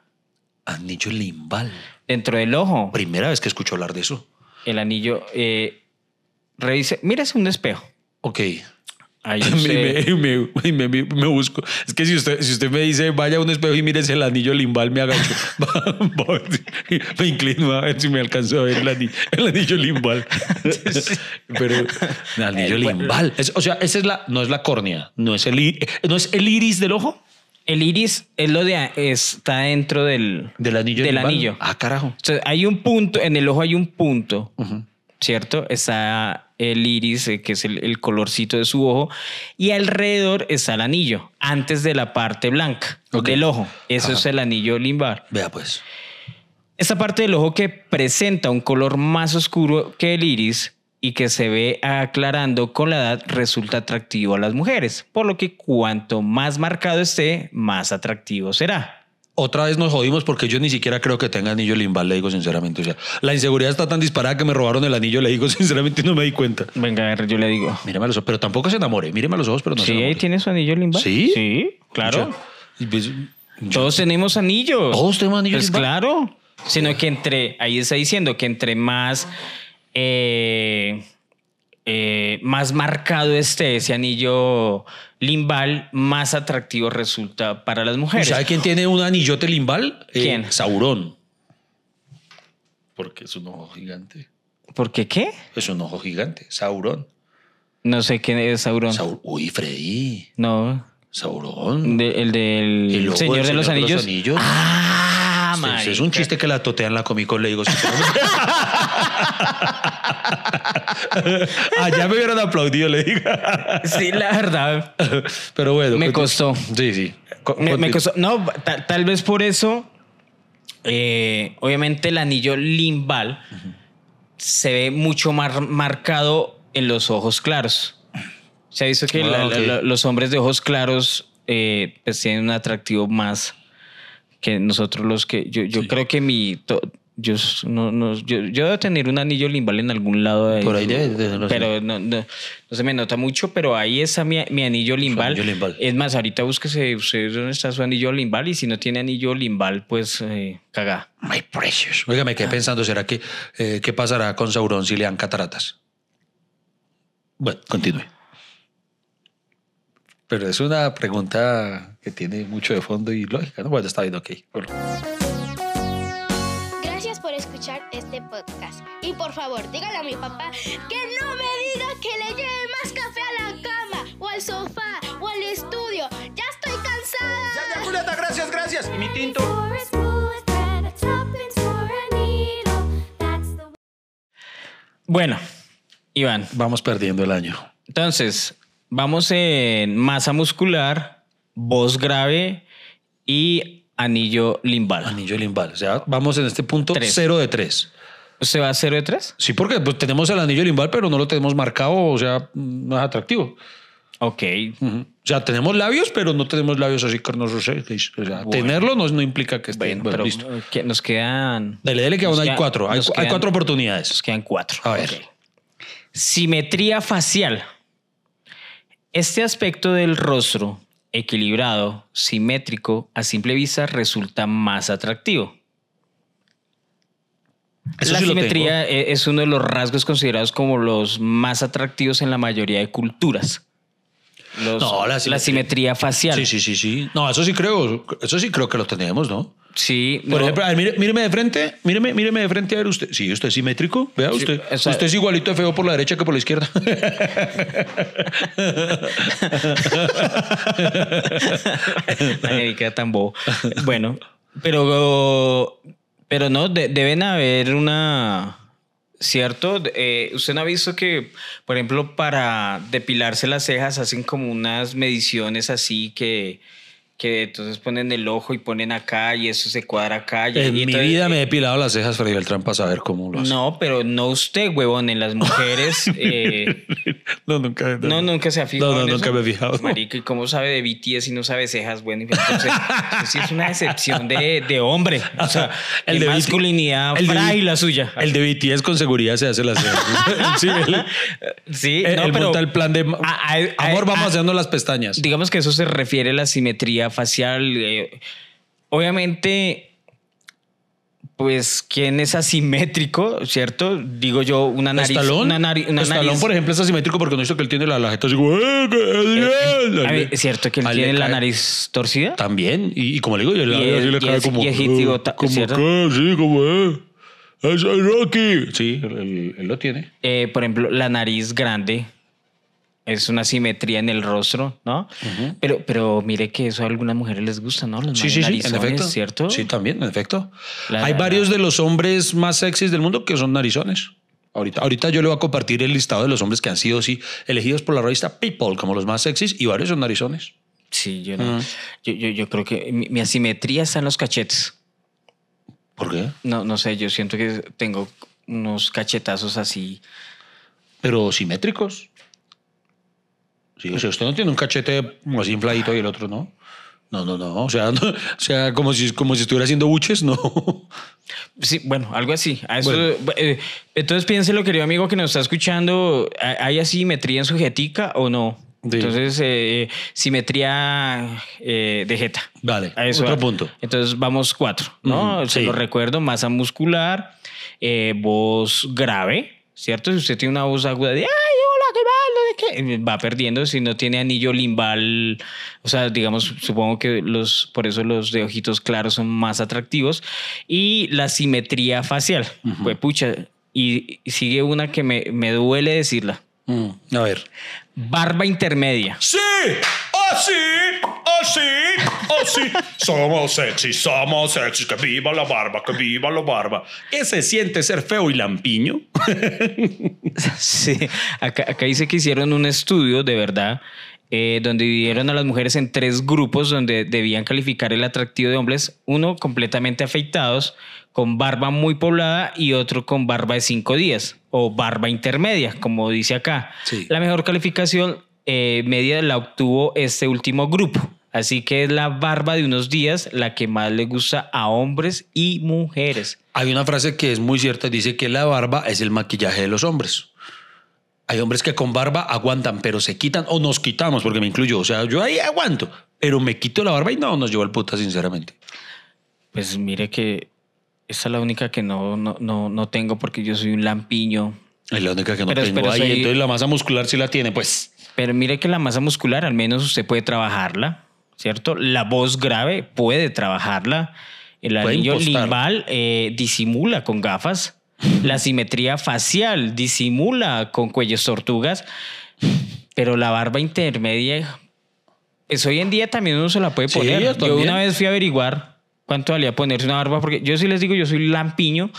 Anillo limbal. Dentro del ojo, Primera vez que escucho hablar de eso. el anillo. Eh, revise, mírese un espejo. Ok. Ahí Me, usted- me- me- me- me- busco. Es que si usted, si usted me dice vaya a un espejo y mírese el anillo limbal, me agacho. me inclino a ver si me alcanzo a ver el anillo, el anillo limbal. Pero el anillo El- bueno. limbal. Es- o sea, esa es la, no es la córnea, no es el, i- no es el iris del ojo. el iris es lo de está dentro del, Del anillo Del limbal. anillo. Ah, carajo. O sea, hay un punto, en el ojo hay un punto, ¿cierto? Está el iris, eh, que es el, el colorcito de su ojo, y alrededor está el anillo, antes de la parte blanca Ok. del ojo. Eso Ajá. es el anillo limbal. Vea pues. Esta parte del ojo que presenta un color más oscuro que el iris y que se ve aclarando con la edad resulta atractivo a las mujeres, por lo que cuanto más marcado esté, más atractivo será. Otra vez nos jodimos porque yo ni siquiera creo que tenga anillo limbal, le digo sinceramente. O sea, la inseguridad está tan disparada que me robaron el anillo, le digo sinceramente, no me di cuenta. Venga, a ver, yo le digo. Mírame a los ojos, pero tampoco se enamore. Míreme a los ojos, pero no se sí, enamore. tiene su anillo limbal. ¿Sí? Sí, claro. Pues, yo- Todos tenemos anillos. Todos tenemos anillos Pues limbal. claro. Sino que entre, ahí está diciendo que entre más, eh, eh, más marcado esté ese anillo limbal, más atractivo resulta para las mujeres. ¿Sabe quién tiene un anillote limbal? Eh, ¿Quién? Saurón. Porque es un ojo gigante. ¿Por qué qué? Es un ojo gigante. Saurón. No sé quién es Sauron. Saur- Uy, Freddy. no, Saurón. de- el del El Señor, de, los Señor de los Anillos. Anillos. Ah, Sí, sí, es un chiste que la totean la Comic Con, le digo. Allá me hubieran aplaudido, le digo. Sí, la verdad. Pero bueno. Me costó. Sí, sí. Me, costó- no, tal, tal vez por eso, eh, obviamente el anillo limbal se ve mucho más marcado en los ojos claros. Se ha visto que Ah, la- la- los hombres de ojos claros eh, pues tienen un atractivo más que nosotros los que yo, yo creo que mi to- Yo, no, no, yo, yo debo tener un anillo limbal en algún lado. de Por ahí debe de. Pero no, no, no se me nota mucho, pero ahí está mi, mi anillo limbal. anillo limbal. Es más, ahorita búsquese usted dónde está su anillo limbal y si no tiene anillo limbal, pues eh, caga. My precious. Oiga, me quedé pensando, ¿será que eh, qué pasará con Sauron si le dan cataratas? Bueno, continúe. Pero es una pregunta que tiene mucho de fondo y lógica, ¿no? Bueno, está bien, ok. Bueno. Gracias por escuchar este podcast. Y por favor, dígale a mi papá que no me diga que le lleve más café a la cama, o al sofá, o al estudio. Ya estoy cansada. Ya, ya, Julieta, gracias, gracias. Y mi tinto. Bueno, Iván, Vamos perdiendo el año. entonces vamos en masa muscular, voz grave y anillo limbal. Anillo limbal. O sea, vamos en este punto Tres. cero de tres. ¿Usted va a 0 de 3? Sí, porque pues, tenemos el anillo limbal, pero no lo tenemos marcado, o sea, no es atractivo. Ok. Ujú. O sea, tenemos labios, pero no tenemos labios así carnosos. O sea, Bueno. tenerlo no, no implica que esté Bueno, bueno, pero listo. que nos quedan. Dale, dale que aún nos hay quedan- cuatro. Hay, nos hay quedan- cuatro Nos oportunidades. quedan cuatro. A ver. Ok. Simetría facial. Este aspecto del rostro, equilibrado, simétrico, a simple vista resulta más atractivo. Eso la sí simetría e- es uno de los rasgos considerados como los más atractivos en la mayoría de culturas. Los- No, la la simetría- simetría facial. Sí, sí, sí, sí. No, eso sí creo, eso sí creo que lo tenemos, ¿no? Sí, Por no, ejemplo, a ver, mire- míreme de frente, míreme, míreme de frente a ver usted. Sí, usted es simétrico, vea Sí, usted. o sea- usted es igualito de feo por la derecha que por la izquierda. Ay, queda tan bobo. Bueno, pero, pero no, de- deben haber una. ¿Cierto? Eh, Usted no ha visto que, por ejemplo, para depilarse las cejas hacen como unas mediciones así que, que entonces ponen el ojo y ponen acá y eso se cuadra acá. Y, en mi entonces- vida me he depilado las cejas Freddy Beltrán para saber cómo lo hace. No, pero no usted, huevón, en las mujeres. eh, no, nunca. No, nunca se ha fijado. No, no, nunca eso? me he fijado. Marica, ¿y cómo sabe de BTS y no sabe cejas? Bueno, entonces, eso sí es una decepción de, de hombre. O sea, el de masculinidad el de la suya. El de BTS con seguridad se hace las cejas. sí, él, sí, él- no, él pero monta el plan de a- a- amor, a- vamos haciendo las pestañas. digamos que eso se refiere a la simetría facial. eh, obviamente, pues, ¿quién es asimétrico? ¿Cierto? Digo yo, una nariz. Estalón, Una, nari- una Estalón, nariz. por ejemplo, es asimétrico porque no visto que él tiene la, la jeta así. "Eh, Eh, eh". ¿Es cierto que él él tiene la nariz torcida? También. Y, y como le digo, yo Y así es- le cae es- como. y es hitigo, "Eh, como que, sí, como eh. Es Rocky. Sí, él, él- él lo tiene. Eh, por ejemplo, la nariz grande es una simetría en el rostro, ¿no? pero, pero mire que eso a algunas mujeres les gusta, ¿no? Los Sí, sí, sí, en efecto. ¿cierto? Sí, también, en efecto. La- Hay la- varios de los hombres más sexys del mundo que son narizones. Ahorita, ahorita yo le voy a compartir el listado de los hombres que han sido sí, elegidos por la revista People como los más sexys y varios son narizones. Sí, yo, no. yo, yo, yo creo que mi, mi asimetría está en los cachetes. ¿Por qué? No, no sé, yo siento que tengo unos cachetazos así. Pero simétricos. Sí, o sea, usted no tiene un cachete así infladito y el otro no. No, no, no. O sea, no- o sea como, si, como si estuviera haciendo buches, no. Sí, bueno, algo así. A eso- Bueno. eh, entonces piénselo, querido amigo que nos está escuchando, ¿hay asimetría en su jetica o no? Sí. Entonces, eh, simetría eh, de jeta. Vale, A eso otro va. punto. Entonces vamos cuatro, ¿no? Se sí. lo recuerdo, masa muscular, voz grave, ¿cierto? Si usted tiene una voz aguda de, ay, hola, qué mal, no sé qué", va perdiendo. Si no tiene anillo limbal, o sea, digamos, supongo que los, por eso los de ojitos claros son más atractivos. Y la simetría facial, pues pucha, y, y sigue una que me, me duele decirla. Mm, a ver. Barba intermedia. Sí, así, así, así. Somos sexys, somos sexys. Que viva la barba, que viva la barba. ¿Qué se siente ser feo y lampiño? Sí, acá, acá dice que hicieron un estudio de verdad eh, donde dividieron a las mujeres en tres grupos donde debían calificar el atractivo de hombres, uno completamente afeitados, con barba muy poblada y otro con barba de cinco días o barba intermedia, como dice acá. Sí. La mejor calificación eh, media la obtuvo este último grupo. Así que es la barba de unos días la que más le gusta a hombres y mujeres. Hay una frase que es muy cierta, dice que la barba es el maquillaje de los hombres. Hay hombres que con barba aguantan, pero se quitan o nos quitamos, porque me incluyo. O sea, yo ahí aguanto, pero me quito la barba y no nos llevo al puta, sinceramente. Pues mire que esa es la única que no, no, no, no tengo porque yo soy un lampiño. Es la única que no Pero- tengo pero ahí. soy- Entonces la masa muscular sí la tiene, pues. Pero mire que la masa muscular al menos usted puede trabajarla, ¿cierto? La voz grave puede trabajarla. El anillo limbal eh, disimula con gafas. La simetría facial disimula con cuellos tortugas. Pero la barba intermedia, pues hoy en día también uno se la puede Sí, poner. yo también. una vez fui a averiguar cuánto valía ponerse una barba, porque yo sí les digo, yo soy lampiño.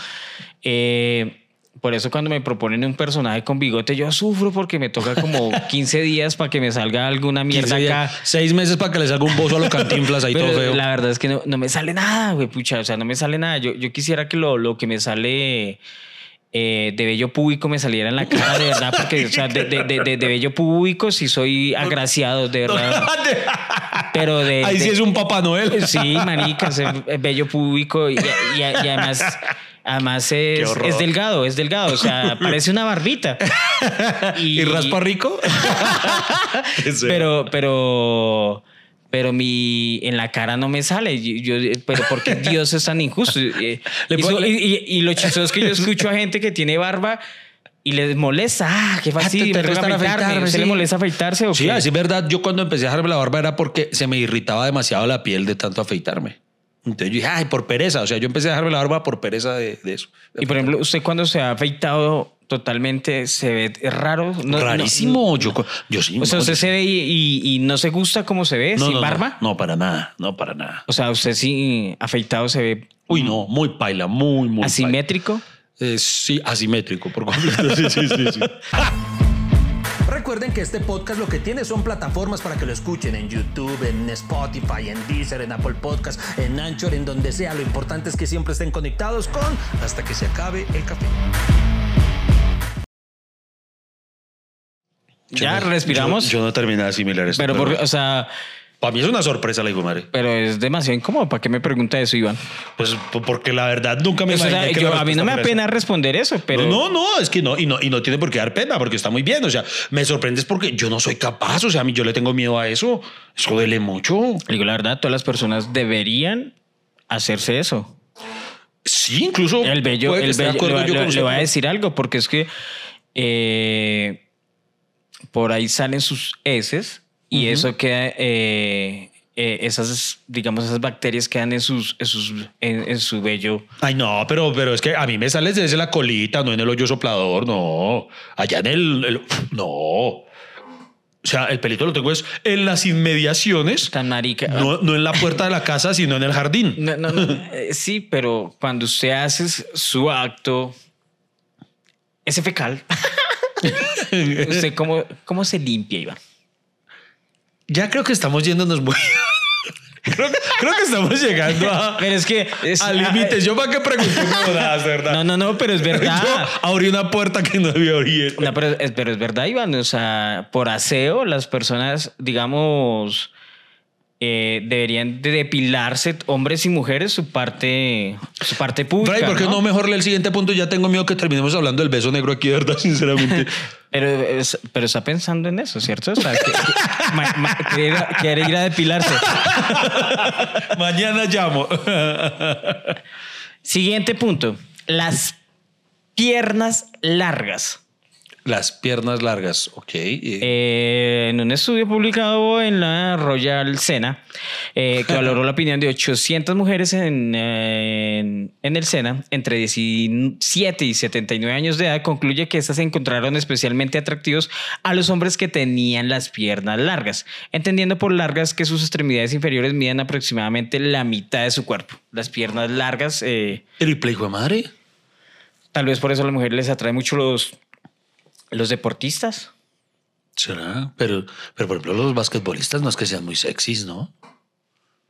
Eh, por eso cuando me proponen un personaje con bigote, yo sufro porque me toca como 15 días para que me salga alguna 15 mierda acá. Seis meses para que le salga un bozo a los cantinflas ahí todo feo. la verdad es que no, no me sale nada, güey, pucha. O sea, no me sale nada. Yo, yo quisiera que lo, lo que me sale eh, de vello púbico me saliera en la cara, de verdad, porque, o sea, de, de, de, de- vello púbico sí soy agraciado, de verdad. Pero de. ahí sí es un Papá Noel. Sí, manica, bello público y, y- y además, además es, es delgado, es delgado, o sea, parece una barbita. ¿Y raspa rico? Pero, pero, pero mi en la cara no me sale. Yo, pero porque Dios es tan injusto. Eh, Le y, y- y- lo chistoso es que yo escucho a gente que tiene barba y les molesta. Ah, qué te me toca restan afeitarme. ¿Usted le sí. molesta afeitarse o Sí, qué? a decir verdad, yo cuando empecé a dejarme la barba era porque se me irritaba demasiado la piel de tanto afeitarme. Entonces yo dije, ay, por pereza. O sea, yo empecé a dejarme la barba por pereza de, de eso. Y por ejemplo, usted cuando se ha afeitado totalmente se ve raro. No- no- Rarísimo. Yo, yo sí. o sea, no, usted se ve y, y- y no se gusta cómo se ve no, sin no, no, barba. No, para nada. No, para nada. O sea, usted sí afeitado se ve Uy, no, muy paila, muy, muy asimétrico. paila. Eh, sí, asimétrico por completo. Sí, sí, sí, sí. Recuerden que este podcast lo que tiene son plataformas para que lo escuchen en YouTube, en Spotify, en Deezer, en Apple Podcast, en Anchor, en donde sea. Lo importante es que siempre estén conectados con hasta que se acabe el café. Ya Yo no- respiramos. Yo, yo no terminé de asimilar esto. pero, porque, o sea, para mí es una sorpresa la hijo madre. pero es demasiado incómodo. ¿Para qué me pregunta eso, Iván? Pues porque la verdad nunca me O sea, imaginé que yo- la a mí no me da pena responder eso, pero. No, no, es que no y, no, y no tiene por qué dar pena, porque está muy bien. O sea, me sorprendes porque yo no soy capaz. O sea, a mí yo le tengo miedo a eso. Eso duele mucho. Digo, la verdad, todas las personas deberían hacerse eso. Sí, incluso. El bello, el bello, le, yo le- con le usted, voy a decir algo, porque es que eh, por ahí salen sus heces y eso queda, eh, eh, esas, digamos, esas bacterias quedan en, sus, en, sus, en, en su vello. Ay, no, pero, pero es que a mí me sale desde la colita, no en el hoyo soplador, no. Allá en el, el- no. O sea, el pelito lo tengo es en las inmediaciones, Tan marica. no, no en la puerta de la casa, sino en el jardín. No, no, no. Eh, sí, pero cuando usted hace su acto, ese fecal, ¿usted cómo, cómo se limpia, Iván? Ya creo que estamos yéndonos muy. creo, creo que estamos llegando a, Pero es que... es- a límites. Yo para qué pregunté de verdad. No, no, no, pero es verdad. Yo abrí una puerta que no debía abrir. No, pero es, pero es verdad, Iván. O sea, por aseo, las personas, digamos, eh, deberían de depilarse, hombres y mujeres, su parte, su parte pública. ¿por qué no? mejor lee el siguiente punto? Ya tengo miedo que terminemos hablando del beso negro aquí, de verdad, sinceramente. Pero, es- pero está pensando en eso, ¿cierto? O sea, que, que- ma- ma- quiere, ir a- quiere ir a depilarse. Mañana llamo. Siguiente punto. Las piernas largas. Las piernas largas, ok. Eh, en un estudio publicado en la Royal Sena, eh, que valoró la opinión de 800 mujeres en, eh, en, en el Sena, entre 17 y 79 años de edad, concluye que estas se encontraron especialmente atractivos a los hombres que tenían las piernas largas, entendiendo por largas que sus extremidades inferiores miden aproximadamente la mitad de su cuerpo. Las piernas largas, eh, Triple hijo de madre. tal vez por eso a las mujeres les atrae mucho los, los deportistas. ¿Será? Pero, pero por ejemplo, los basquetbolistas no es que sean muy sexys, ¿no?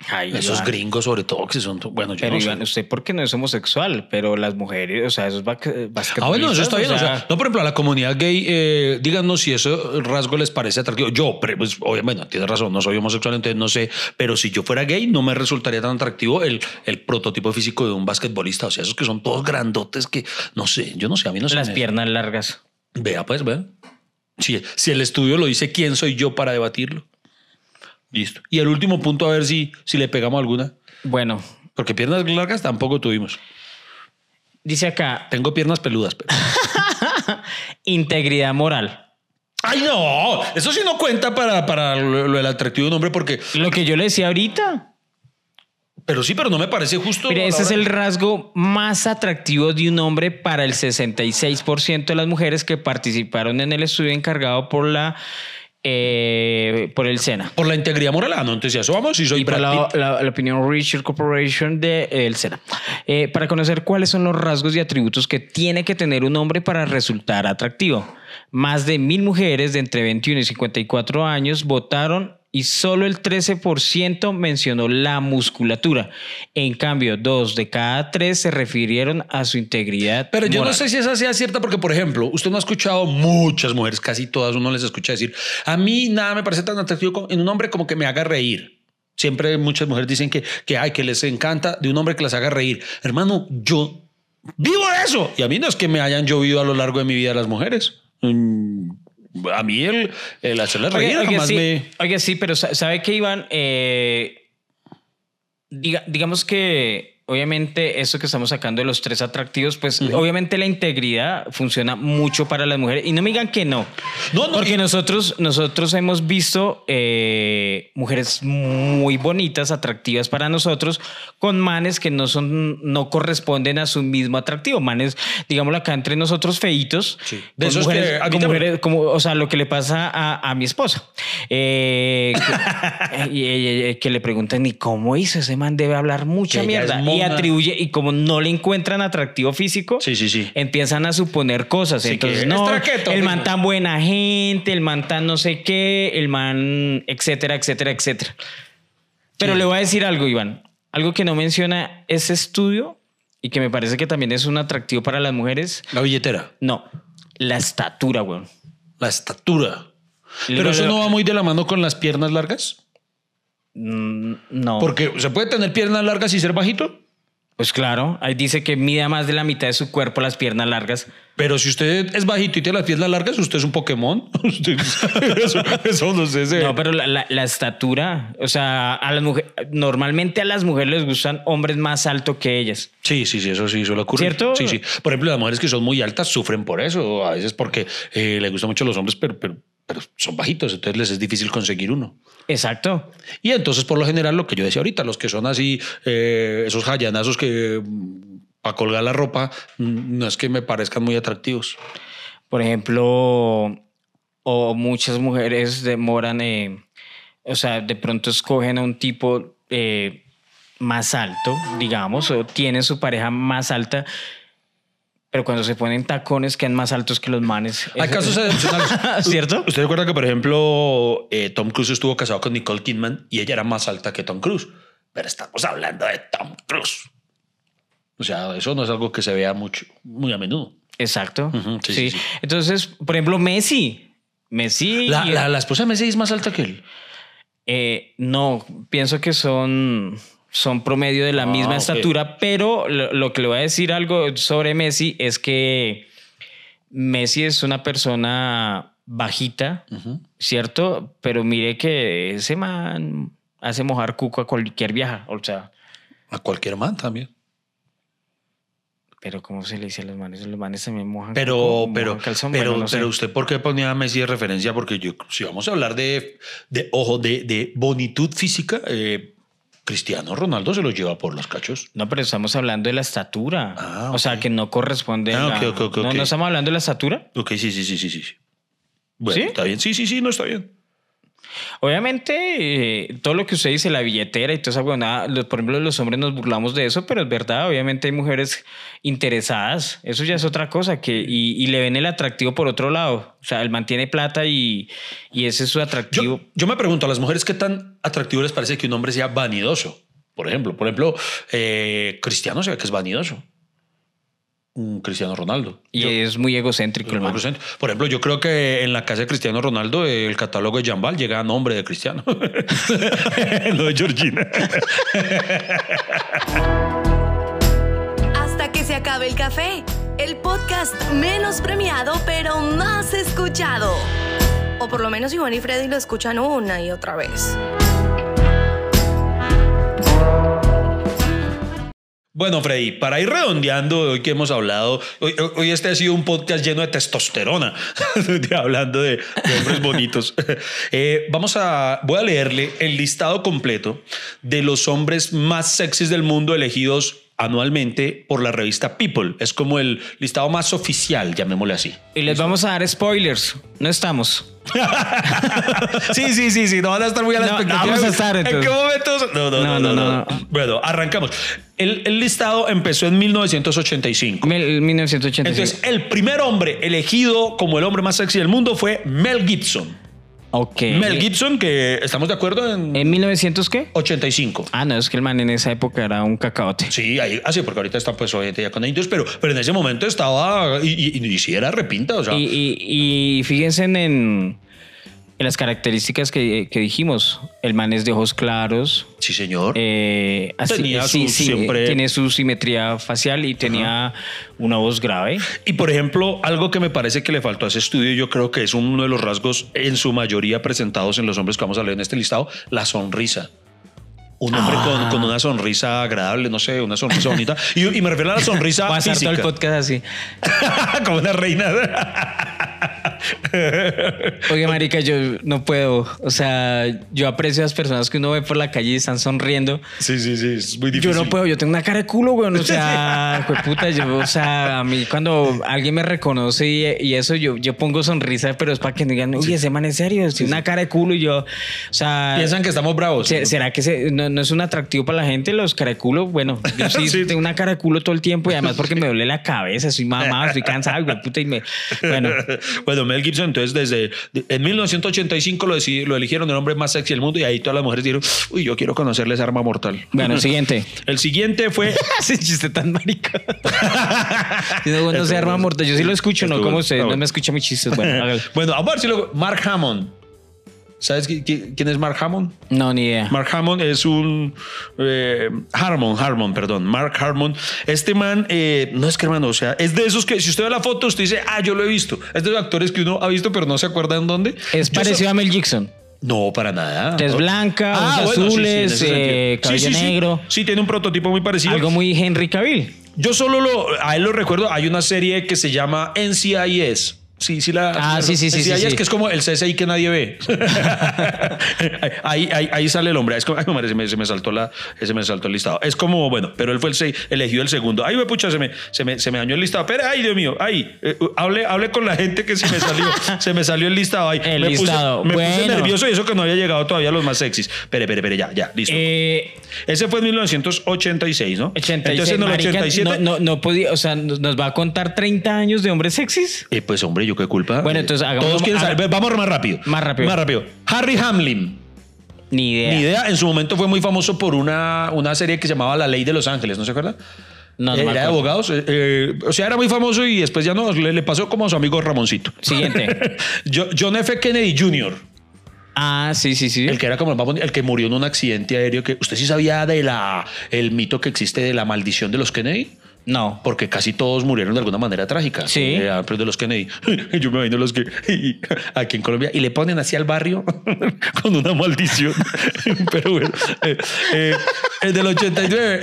Ay, Esos Iván. gringos, sobre todo, que son. Bueno, yo Pero no sé. Usted porque no es homosexual, pero las mujeres, o sea, esos basquetbolistas. Ah, bueno, eso está bien. O sea, no, por ejemplo, a la comunidad gay, eh, díganos si ese rasgo les parece atractivo. Yo, pues, obviamente, tienes razón, no soy homosexual, entonces no sé, pero si yo fuera gay, no me resultaría tan atractivo el, el prototipo físico de un basquetbolista. O sea, esos que son todos grandotes que, no sé, yo no sé, a mí no se las piernas largas. Vea, pues, vea. Si, si el estudio lo dice, ¿quién soy yo para debatirlo? Listo. Y el último punto, a ver si, si le pegamos alguna. Bueno, Porque piernas largas tampoco tuvimos. dice acá, Tengo piernas peludas, pero. integridad moral. ¡Ay, no! Eso sí no cuenta para, para lo, lo del atractivo de un hombre, porque. Lo que yo le decía ahorita. Pero sí, pero no me parece justo. Mire, ese es el rasgo más atractivo de un hombre para el 66% de las mujeres que participaron en el estudio encargado por la eh, por el SENA. Por la integridad moral. Ah, no, entonces ya eso vamos. Si soy y por la, la- la opinión Research Corporation del de, el SENA. Eh, para conocer cuáles son los rasgos y atributos que tiene que tener un hombre para resultar atractivo. Más de mil mujeres de entre 21 y 54 años votaron y solo el 13% mencionó la musculatura. En cambio, dos de cada tres se refirieron a su integridad. Pero yo no sé si esa sea cierta, porque, por ejemplo, usted no ha escuchado muchas mujeres, casi todas, uno les escucha decir: A mí nada me parece tan atractivo como- en un hombre como que me haga reír. Siempre muchas mujeres dicen que, que, ay, que les encanta de un hombre que las haga reír. Hermano, yo vivo de eso. Y a mí no es que me hayan llovido a lo largo de mi vida las mujeres. A mí el, el hacerles reír oiga, jamás sí, me. oiga, sí, pero sa- ¿sabe qué, Iván? Eh, diga- digamos que obviamente eso que estamos sacando de los tres atractivos, pues obviamente la integridad funciona mucho para las mujeres. Y no me digan que no. No, no, Porque y- nosotros, nosotros hemos visto eh, mujeres muy bonitas, atractivas para nosotros, con manes que no son, no corresponden a su mismo atractivo. Manes, digámoslo acá entre nosotros, feitos. Sí. De esos que mujeres, mujeres como, o sea, lo que le pasa a, a mi esposa. Eh, que, y- y- y- que le preguntan, ¿y cómo hizo? Ese man debe hablar mucha Que mierda. Y atribuye, y como no le encuentran atractivo físico, Sí, sí, sí. empiezan a suponer cosas. Entonces, no, traqueto, el man tan buena gente, el man tan no sé qué, el man, etcétera, etcétera, etcétera. Pero le voy a decir algo, Iván. Algo que no menciona ese estudio y que me parece que también es un atractivo para las mujeres. La billetera, No, la estatura, weón. la estatura. Pero eso no va muy de la mano con las piernas largas. Mm, No. Porque se puede tener piernas largas y ser bajito. Pues claro, ahí dice que mida más de la mitad de su cuerpo las piernas largas. Pero si usted es bajito y tiene las piernas largas, usted es un Pokémon. Eso, eso no sé. No, pero la, la- la estatura, o sea, a las mujeres, normalmente a las mujeres les gustan hombres más altos que ellas. Sí, sí, sí, eso sí suele ocurrir. ¿Cierto? Sí, sí. Por ejemplo, las mujeres que son muy altas sufren por eso. A veces porque eh, les gustan mucho los hombres, pero, pero, pero son bajitos, entonces les es difícil conseguir uno. Exacto. Y entonces, por lo general, lo que yo decía ahorita, los que son así, eh, esos jayanazos que para colgar la ropa, mm, no es que me parezcan muy atractivos. Por ejemplo, o muchas mujeres demoran, eh, o sea, de pronto escogen a un tipo eh, más alto, digamos, o tienen su pareja más alta, pero cuando se ponen tacones quedan más altos que los manes. Hay casos excepcionales. ¿Cierto? ¿Usted recuerda que, por ejemplo, eh, Tom Cruise estuvo casado con Nicole Kidman y ella era más alta que Tom Cruise? Pero estamos hablando de Tom Cruise. O sea, eso no es algo que se vea mucho, muy a menudo. Exacto. Sí, sí, sí, sí. Entonces, por ejemplo, Messi. Messi. La, la- la esposa de Messi es más alta que él. Eh, no, pienso que son, son promedio de la Ah, misma estatura, pero lo, lo que le voy a decir algo sobre Messi es que Messi es una persona bajita, ¿cierto? Pero mire que ese man hace mojar cuco a cualquier vieja, o sea, A cualquier man también. pero ¿cómo se le dice a los manes? Los manes también mojan Pero, cuco, pero, mojan calzón, pero, bueno, no sé. pero usted, ¿por qué ponía a Messi de referencia? Porque yo, si vamos a hablar de, de ojo, de, de bonitud física, eh, Cristiano Ronaldo se lo lleva por los cachos. No, pero estamos hablando de la estatura. Ah, O sea, que no corresponde. Ah, a- no, no estamos hablando de la estatura. Ok, sí, sí, sí, sí, sí. Bueno, ¿Sí? está bien. Sí, sí, sí, no está bien. Obviamente, eh, todo lo que usted dice, la billetera y toda esa huevonada, los- por ejemplo, los hombres nos burlamos de eso, pero es verdad, obviamente hay mujeres interesadas, eso ya es otra cosa, que, y, y le ven el atractivo por otro lado. O sea, él mantiene plata y, y ese es su atractivo. Yo, yo me pregunto a las mujeres qué tan atractivo les parece que un hombre sea vanidoso. Por ejemplo, por ejemplo, eh, Cristiano se ve que es vanidoso. Un Cristiano Ronaldo. y Yo- es muy egocéntrico, el man. Por ejemplo, yo creo que en la casa de Cristiano Ronaldo el catálogo de Jambal llega a nombre de Cristiano. no de Georgina. Hasta que se acabe el café. El podcast menos premiado, pero más escuchado. O por lo menos Iván y Freddy lo escuchan una y otra vez. Bueno, Freddy, para ir redondeando hoy que hemos hablado, hoy, este ha sido un podcast lleno de testosterona, hablando de, de hombres bonitos. Eh, vamos a, voy a leerle el listado completo de los hombres más sexys del mundo elegidos anualmente por la revista People. Es como el listado más oficial, llamémosle así. Y les vamos a dar spoilers. No estamos. sí, sí, sí, sí, no van a estar muy a la No, no expectativa. vamos a estar, ¿En entonces. qué momentos? No, no, no, no, no, no, no. Bueno, arrancamos. El, el listado empezó en 1985. Mil- 1985. Entonces, el primer hombre elegido como el hombre más sexy del mundo fue Mel Gibson. Ok. Mel Gibson, que estamos de acuerdo en ¿En 1900 qué? 85. Ah, no, es que el man en esa época era un cacaote. Sí, ahí, así, porque ahorita está pues obviamente ya con indios, pero, pero en ese momento estaba y, y, y sí era repinta, o sea. Y, y- y fíjense en, en las características que, que dijimos. El man es de ojos claros. sí, señor. eh, así- Tenía sí, su sí, siempre- Tiene su simetría facial y tenía una voz grave. Y por ejemplo, algo que me parece que le faltó a ese estudio, yo creo que es uno de los rasgos en su mayoría presentados en los hombres que vamos a leer en este listado, la sonrisa. Un hombre Ah. con, con una sonrisa agradable, no sé, una sonrisa bonita. Y, y me refiero a la sonrisa Va a todo el podcast así. Como una reina. Oye, marica, yo no puedo. O sea, yo aprecio a las personas que uno ve por la calle y están sonriendo. Sí, sí, sí, es muy Yo difícil. no puedo, yo tengo una cara de culo, güey. O sea, puta, yo, o sea, a mí cuando alguien me reconoce y, y eso, yo, yo pongo sonrisa, pero es para que no digan, uy, ese man es serio, tiene una cara de culo y yo, o sea. Piensan que estamos bravos. se- ¿Será que se- no, no es un atractivo para la gente los cara de culo? Bueno, yo sí, Sí. tengo una cara de culo todo el tiempo y además porque me duele la cabeza, soy mamá, estoy cansado, güey, puta, y me. Bueno, Bueno, Mel Gibson, entonces desde de- en 1985 lo, decidi- lo eligieron el hombre más sexy del mundo y ahí todas las mujeres dijeron, uy, yo quiero conocerle esa arma mortal. bueno, siguiente. El siguiente fue Ese chiste tan marica. No, no se arma mortal. Yo sí lo escucho, no como ustedes. ah, No bueno. me escucha mis chistes. Bueno. Bueno, a ver si luego. Mark Hammond. ¿Sabes qui- qui- quién es Mark Hammond? no, ni idea. Mark Hammond es un. Eh, Harmon, Harmon, perdón. Mark Harmon. Este man, eh, no es que hermano, o sea, es de esos que si usted ve la foto, usted dice, ah, yo lo he visto. Es de los actores que uno ha visto, pero no se acuerda en dónde. Es Yo parecido so- a Mel Gibson. No, para nada. Tez blanca, Ah, bueno, sí, sí, en azules, eh, Sí, cabello sí. negro. Sí, tiene un prototipo muy parecido. Algo muy Henry Cavill. Yo solo lo, a él lo recuerdo. Hay una serie que se llama NCIS. Sí, sí, la. Ah, sí, sí, sí, sí, sí. que es como el CSI que nadie ve. ahí, ahí, ahí sale el hombre. Es como, ay, madre, se me, se me saltó la, se me saltó el listado. Es como, bueno, pero él fue el se- elegido el segundo. Ay, me pucha, se me, se me, se me dañó el listado. Pero, ay, Dios mío, ay, eh, hable, hable con la gente que se me salió, se me salió el listado. Ay, El me listado. Puse, me puse nervioso y eso que no había llegado todavía a los más sexys. Espere, espere, espere, ya, ya, listo. Eh, Ese fue en 1986, ¿no? 86, Entonces en el marica, 87. no, no, no podía, o sea, nos nos va a contar 30 años de hombres sexys. Eh, pues hombre, yo qué culpa. Bueno, Eh, entonces hagamos- Todos quieren saber. Vamos más rápido. Más rápido. Más rápido. Harry Hamlin. Ni idea. Ni idea. En su momento fue muy famoso por una, una serie que se llamaba La Ley de Los Ángeles, ¿no se acuerda? No, no me era de abogados. eh, eh, o sea, era muy famoso y después ya no. Le, le pasó como a su amigo Ramoncito. Siguiente. Jo- John F. Kennedy Jr., Ah, sí, sí, sí. el que era como el más bonito, el que murió en un accidente aéreo. que ¿Usted sí sabía de la, el mito que existe de la maldición de los Kennedy? No. Porque casi todos murieron de alguna manera trágica. Sí. Eh, de los Kennedy. Yo me imagino los que aquí en Colombia y le ponen así al barrio con una maldición. Pero bueno, eh, eh, el del 89,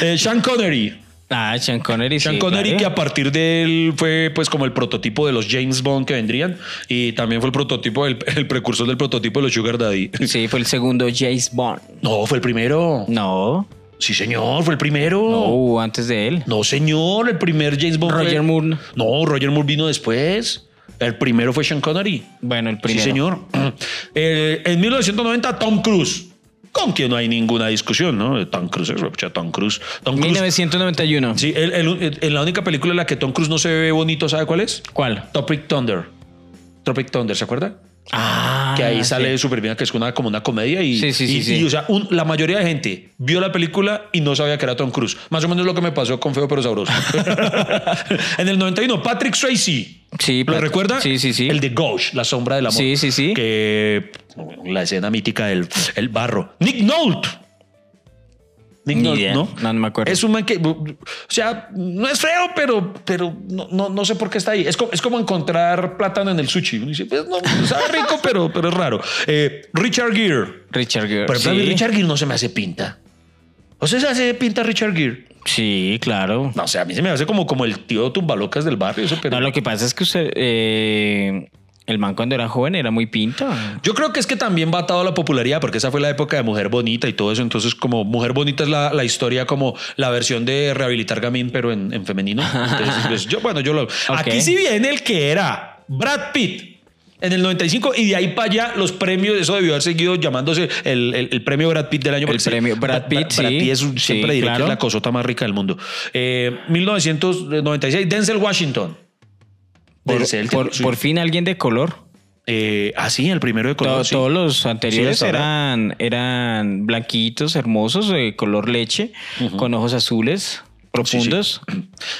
eh, Sean Connery. Ah, Sean Connery. Sean sí, Connery, claro. que a partir de él fue pues como el prototipo de los James Bond que vendrían y también fue el prototipo, el, el precursor del prototipo de los Sugar Daddy. Sí, fue el segundo James Bond. No, fue el primero. No. Sí, señor, fue el primero. No, antes de él. No, señor, el primer James Bond. Roger fue- Moore. No, Roger Moore vino después. El primero fue Sean Connery. Bueno, el primero. Sí, señor. Eh, en 1990, Tom Cruise. Con quien no hay ninguna discusión, ¿no? Tom Cruise, escucha, Tom Cruise. Tom Cruise. 1991. Sí, el- el- en la única película en la que Tom Cruise no se ve bonito, ¿sabe cuál es? ¿Cuál? Tropic Thunder. Tropic Thunder, ¿se acuerda? Ah, que ahí sí. sale súper bien, que es una, como una comedia. Y, Sí, sí, sí, y- sí. y, o sea, un- la mayoría de gente vio la película y no sabía que era Tom Cruise. Más o menos lo que me pasó con Feo pero Sabroso. en el 91, Patrick Swayze. Sí, ¿Lo Pat- recuerda? sí, sí, sí. El de Ghost, La Sombra del Amor. Sí, sí, sí. Que la escena mítica del el barro. Nick Nolte. Ni idea. ¿no? No, no me acuerdo. Es un man que, o sea, no es feo, pero, pero no, no, no sé por qué está ahí. Es como, es como encontrar plátano en el sushi. Uno dice, pues no, sabe rico, pero, pero es raro. Eh, Richard Gere. Richard Gere. Sí. Richard Gere no se me hace pinta. ¿O sea, se hace pinta Richard Gere? Sí, claro. No, o sea, a mí se me hace como, como el tío tumbalocas del barrio. Eso, pero... No, lo que pasa es que usted, eh, el man cuando era joven era muy pinta. Yo creo que es que también va atado a la popularidad, porque esa fue la época de Mujer Bonita y todo eso. Entonces, como Mujer Bonita es la, la historia, como la versión de rehabilitar Gamín, pero en, en femenino. Entonces, pues, yo, bueno, yo lo. Aquí sí viene el que era Brad Pitt. En el 95 y de ahí para allá los premios, eso debió haber seguido llamándose el, el- el premio Brad Pitt del año. El premio Brad Pitt, Brad sí. Pitt es un- Sí, siempre diré que es la cosota más rica del mundo. Eh, 1996, Denzel Washington. Por, Denzel, por- sí. por fin alguien de color. Eh, ah, sí, el primero de color. sí. Todos los anteriores Sí, eran, eran blanquitos, hermosos, de color leche, con ojos azules, profundos.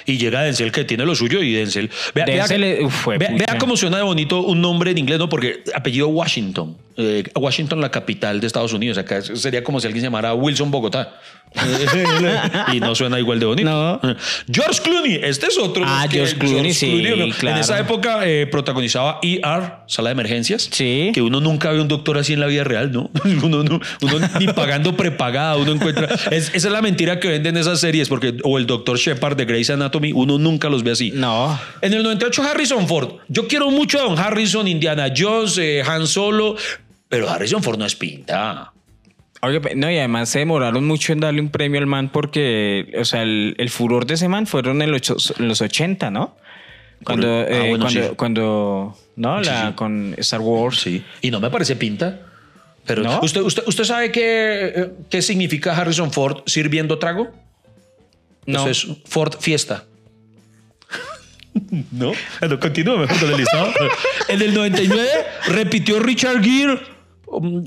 Y llega Denzel que tiene lo suyo y Denzel. Vea, Denzel uf, fue vea- pucha. vea cómo suena de bonito un nombre en inglés, ¿no? Porque apellido Washington. Eh, Washington, la capital de Estados Unidos. Acá sería como si alguien se llamara Wilson Bogotá. y no suena igual de bonito. No. George Clooney, este es otro. Ah, George Clooney, sí. En esa época eh, protagonizaba ER, Sala de Emergencias. Sí. Que uno nunca ve un doctor así en la vida real, ¿no? Uno, no- uno ni pagando prepagada, uno encuentra. Es- esa es la mentira que venden esas series, porque o el doctor Shepard de Grey's Anatomy, uno nunca los ve así. No. En el 98, Harrison Ford. Yo quiero mucho a Don Harrison, Indiana Jones, eh, Han Solo, pero Harrison Ford no es pinta. Oye, no, y además se demoraron mucho en darle un premio al man porque, o sea, el, el furor de ese man fueron en los, ocho- en los 80, ¿no? Cuando, Ah, eh, bueno, cuando, sí. cuando, ¿no? Sí, La, sí. Con Star Wars. Sí. Y no me parece pinta. Pero ¿No? ¿usted, usted, ¿usted sabe qué, qué significa Harrison Ford sirviendo trago? No. Eso es Ford Fiesta. ¿No? Bueno, continúa mejor con el listado. en el 99 repitió Richard Gere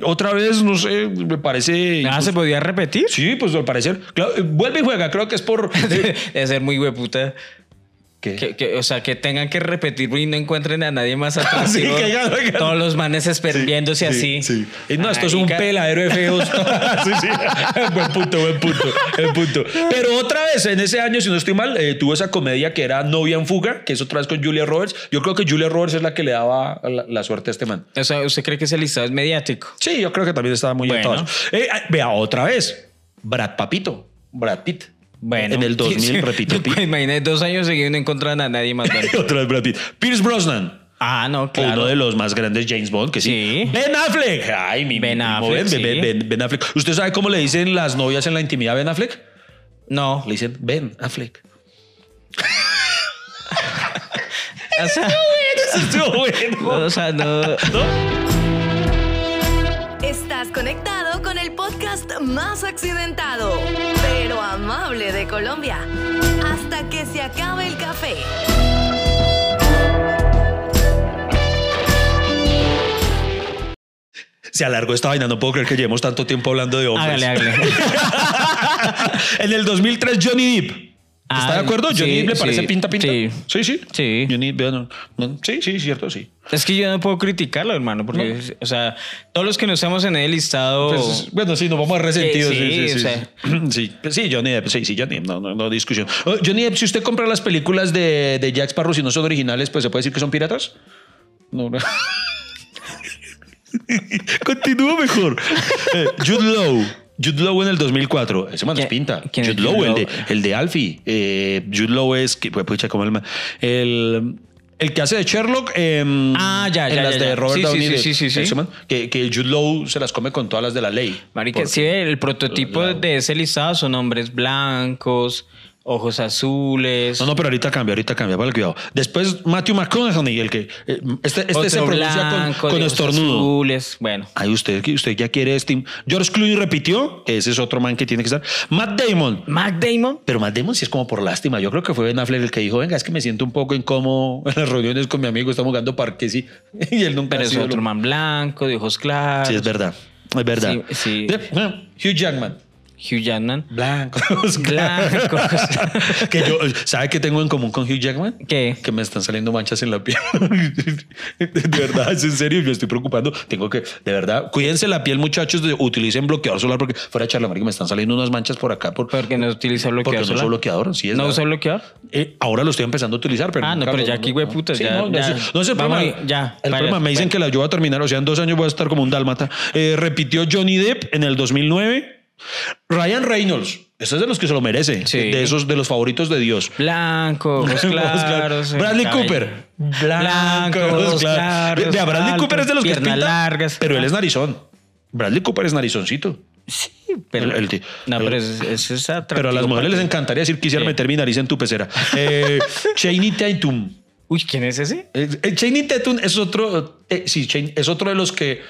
otra vez, no sé, me parece... Ah, ¿se podía repetir? Sí, pues al parecer. Claro, eh, vuelve y juega, creo que es por... eh, ser muy hueputa. ¿Qué? Que, que- o sea, que tengan que repetir y no encuentren a nadie más atrás. Sí, que ya- que- Todos los manes esper- viéndose así. Sí. Y no, esto es un peladero de feos. sí, sí. buen punto, buen punto, buen punto. Pero otra vez, en ese año, si no estoy mal, eh, tuvo esa comedia que era Novia en Fuga, que es otra vez con Julia Roberts. Yo creo que Julia Roberts es la que le daba la, la suerte a este man. O sea, ¿usted cree que ese listado es mediático? Sí, yo creo que también estaba muy Bueno. Eh, ah, vea, otra vez. Brad Papito, Brad Pitt. Bueno. En el 2000, repito, Pitt. Imagínate, dos años seguidos no encontraron a nadie más. otra vez Brad Pitt. Pierce Brosnan. ah, no, claro. Uno de los más grandes James Bond, que sí. Sí. Ben Affleck. Ay, mi Ben mi Affleck, Ben, sí. Ben, Ben- Ben Affleck. ¿Usted sabe cómo le dicen las novias en la intimidad a Ben Affleck? No. Le dicen Ben Affleck. O sea, Estuvo bueno. o sea, no. Estás conectado más accidentado, pero amable de Colombia. Hasta que se acabe el café. Se alargó esta vaina. No puedo creer que llevemos tanto tiempo hablando de hombres. Hágale, hágale. en el 2003, Johnny Depp. ¿Está de acuerdo? Johnny sí, le parece sí, pinta, pinta. sí. sí. Sí, Sí. Johnny Depp, no, no, sí, sí, cierto, sí. Es que yo no puedo criticarlo, hermano, porque, o sea, todos los que no estamos en el listado. Pues, bueno, sí, nos vamos a resentidos. Sí, Sí, sí, sí, sí, o sea. sí. Sí, sí, Johnny Depp, sí, sí, Johnny no, no, no discusión. Oh, Johnny Depp, si usted compra las películas de, de Jack Sparrow, si no son originales, pues se puede decir que son piratas. No, no. Continúa mejor. Eh, Jude Law. Jude Law en el 2004. Ese man es ¿Quién- pinta. quién es Jude Law, Jude el de, el de Alfie. Eh, Jude Law es. que- pues, pucha, como el, el, el que hace de Sherlock. em, Ah, ya, en ya, las ya, de. Robert Sí, Downey. sí, sí, sí, sí. ese man, que, que Jude Law se las come con todas las de la ley. Marica, sí, el prototipo La- de ese listado son hombres blancos, ojos azules. No, no, pero ahorita cambia, ahorita cambia, vale, cuidado. Después Matthew McConaughey, el que eh, este, este se pronuncia blanco, con, con estornudo. azules. Bueno, Ahí usted, usted ya quiere este. George Clooney repitió, que ese es otro man que tiene que estar. Matt Damon. Mac Damon. Pero Matt Damon sí es como por lástima. Yo creo que fue Ben Affleck el que dijo, venga, es que me siento un poco incómodo en las reuniones con mi amigo, estamos jugando parques y, y él nunca Pero es otro lo- man blanco, de ojos claros. Sí, es verdad. Es verdad. Sí, sí. Bueno, Hugh Jackman. Hugh Jackman. Blancos. Blancos. que yo, ¿sabe qué tengo en común con Hugh Jackman? ¿Qué? Que me están saliendo manchas en la piel. de verdad, es en serio, yo estoy preocupando. Tengo que, de verdad, cuídense la piel, muchachos, de- utilicen bloqueador solar porque fuera de charla, marica, me están saliendo unas manchas por acá. Por, Porque no utiliza porque bloqueador no solar. uso bloqueador, sí es ¿No usa bloqueador? Eh, ahora lo estoy empezando a utilizar, pero Ah, no, pero ya aquí, güey, puta, Sí, ya- no, no, ya. No es el problema. ya, El vaya, problema, me dicen que la yo voy a terminar, o sea, en dos años voy a estar como un dálmata. Eh, repitió Johnny Depp en el 2009. Ryan Reynolds, ese es de los que se lo merece, Sí. de esos de los favoritos de Dios. Blanco, claros. Bradley. Cooper. Blanco, claros. Vea, Bradley Cooper es de los que pinta, largas. pero él es narizón. Bradley Cooper es narizoncito. Sí, pero. El- no, pero es, es, Pero a las mujeres les encantaría decir quisiera Sí. meter mi nariz en tu pecera. Eh, Chaney Tatum. Uy, ¿quién es ese? Eh, eh, Channing Tatum es otro, eh, sí, Chan- es otro de los que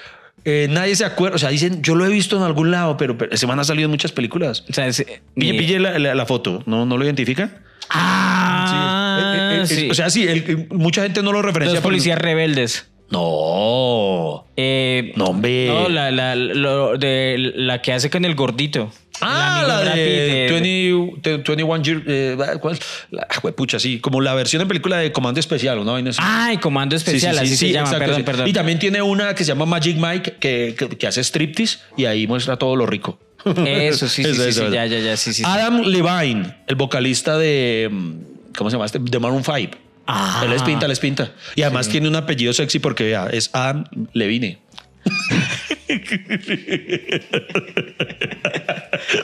eh, nadie se acuerda. O sea, dicen, yo lo he visto en algún lado, pero, pero ese man ha salido en muchas películas. O sea. Pille, la, la- la foto, ¿no, ¿no lo identifica? Ah, Eh, eh, eh, sí. O sea, sí, el- eh, mucha gente no lo referencia. Los policías rebeldes. No. Eh, No, hombre. No, la, la, lo de, la que hace con el gordito. Ah, la Pitt de 20, te- 21 Years. Eh, ¿Cuál? La, ah, pucha, sí, como la versión en película de Comando Especial, ¿no? Ay, Comando Sí, sí, Especial, sí, así sí, se llama. exacto, perdón, sí. perdón. Y también tiene una que se llama Magic Mike que, que, que hace striptease y ahí muestra todo lo rico. Eso, sí, sí, Esa, sí, esa, sí, esa. ya, ya, ya, sí, sí. sí. Adam Levine, el vocalista de. mm, ¿Cómo se llama este? De Maroon 5. Ah. Él es pinta, él es pinta. Y además tiene un apellido sexy porque vea, es Adam Levine.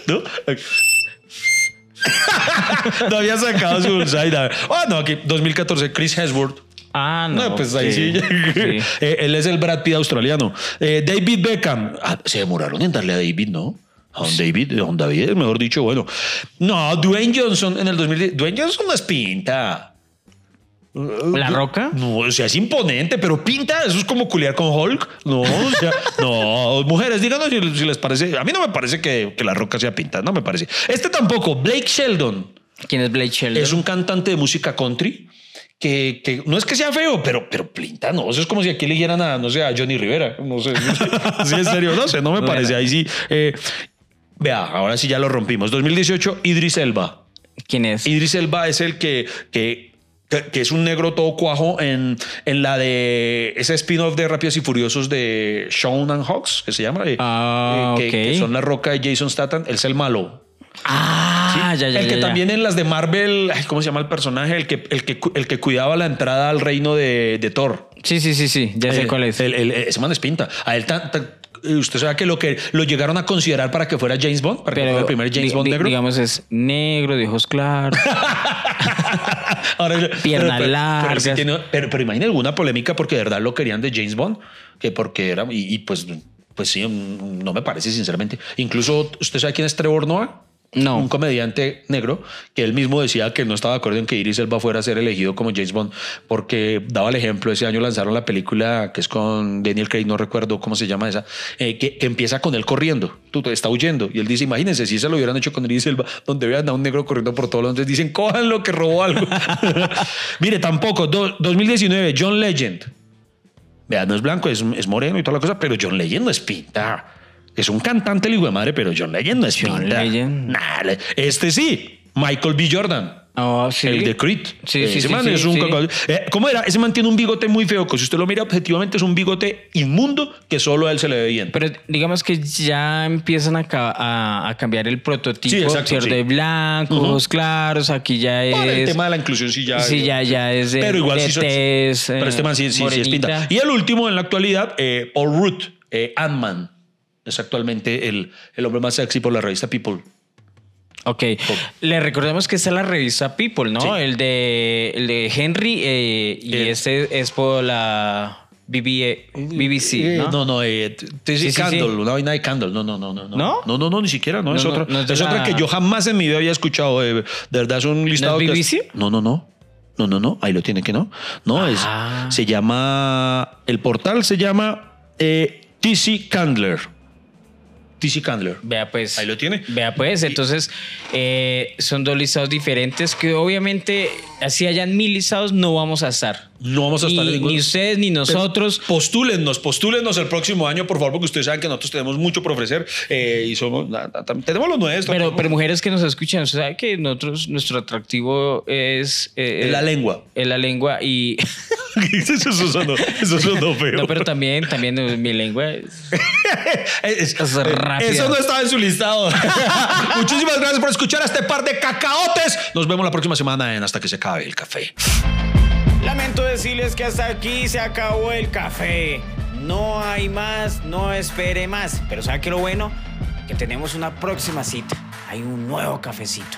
¿No? no había sacado su bullseye. Ah, no, aquí 2014, Chris Hemsworth. Ah, no. No, pues ahí sí. sí. Eh, él es el Brad Pitt australiano. Eh, David Beckham. Ah, se demoraron en darle a David, ¿no? A don David, a don David, mejor dicho, bueno. No, Dwayne Johnson en el 2010. Dwayne Johnson no es pinta. ¿La Roca? No, o sea, es imponente, pero pinta, eso es como culiar con Hulk. No, o sea, no, mujeres, díganos si, si les parece. A mí no me parece que, que la roca sea pinta, no me parece. Este tampoco, Blake Sheldon. ¿Quién es Blake Sheldon? Es un cantante de música country que, que no es que sea feo, pero, pero pinta, no. Eso es como si aquí eligieran a, no sé, a Johnny Rivera. No sé. sí, en serio, no sé, no me parece. Ahí sí. eh, vea, ahora sí ya lo rompimos. 2018, Idris Elba. ¿Quién es? Idris Elba es el que, que, que, que es un negro todo cuajo en, en la de ese spin-off de Rápidos y Furiosos de Shaun and Hawks, que se llama. eh, Ah, eh, que, ok. que son la roca de Jason Statham. Él es el malo. Ah, ya, ya, el que ya. también en las de Marvel, ¿cómo se llama el personaje? El que, el que, el que cuidaba la entrada al reino de, de Thor. Sí, sí, sí, sí. Ya sé El- cuál es. el- el- ese man es pinta. A él tan- tan- usted sabe que lo que lo llegaron a considerar para que fuera James Bond, para que fuera el primer James Bond negro. Digamos, es negro, de ojos claros. Ahora, Piernas pero, sí tiene- pero, pero imagina alguna polémica porque de verdad lo querían de James Bond, que porque era, y, y pues, pues sí, mm, no me parece sinceramente. Incluso, ¿usted sabe quién es Trevor Noah? No. Un comediante negro que él mismo decía que no estaba de acuerdo en que Iris Elba fuera a ser elegido como James Bond porque daba el ejemplo, ese año lanzaron la película que es con Daniel Craig, no recuerdo cómo se llama esa, eh, que, que empieza con él corriendo, tú te está huyendo y él dice, imagínense si se lo hubieran hecho con Iris Elba, donde vean a un negro corriendo por todos lados, entonces dicen, cójanlo que robó algo. Mire, tampoco, do- 2019, John Legend. Vea, no es blanco, es, es moreno y toda la cosa, pero John Legend no es pinta. Es un cantante el hijo de madre, pero John Legend no es John pinta. Legend. Nah, este sí, Michael B. Jordan. Oh, sí. El de Creed. Sí, Ese sí, man sí, es un sí. Eh, ¿Cómo era? Ese man tiene un bigote muy feo, que si usted lo mira objetivamente es un bigote inmundo que solo a él se le ve bien. Pero digamos que ya empiezan a, ca- a- a cambiar el prototipo, Sí, exacto. De blancos, ojos claros, aquí ya es... El tema de la inclusión sí ya. Sí, ya, ya es de, Pero igual sí, tez, Pero este man sí, sí, sí es pinta. Y el último en la actualidad, eh, Paul Rudd, eh, Ant-Man. Es actualmente el, el hombre más sexy por la revista People. Ok. Le recordamos que esta es la revista People, ¿no? Sí. El, de, el de Henry eh, y este es por la... BB, BBC, Eh, ¿no? no, no, eh, Sí, Candle, sí. una vaina de Candle. No, no, no, no. ¿No? No, no, no, ni siquiera, no, No, es no, otra. no es otra que yo jamás en mi vida había escuchado. eh, de verdad es un listado. es- BBC? No, no, no. No, no, no. Ahí lo tiene que no. No, es. Ah. Se llama. El portal se llama eh, TC Candler. TC Candler. Vea pues. Ahí lo tiene. Vea pues, entonces eh, son dos listados diferentes que obviamente así hayan mil listados no vamos a estar. No vamos a estar Ni, en ningún- ni ustedes ni nosotros. Postúlennos, postúlennos el próximo año, por favor, porque ustedes saben que nosotros tenemos mucho por ofrecer eh, y somos, tenemos lo nuestro. Pero, pero mujeres que nos escuchan, usted sabe que nosotros, nuestro atractivo es... eh, la lengua. Es la lengua y... eso, sonó, eso sonó feo. no, pero también, también mi lengua es... Es- Es rápida. Eso no estaba en su listado. Muchísimas gracias por escuchar a este par de cacaotes. Nos vemos la próxima semana en Hasta que se acabe el café. Lamento decirles que hasta aquí se acabó el café. No hay más, no espere más. Pero ¿sabe qué lo bueno? Que tenemos una próxima cita. Hay un nuevo cafecito.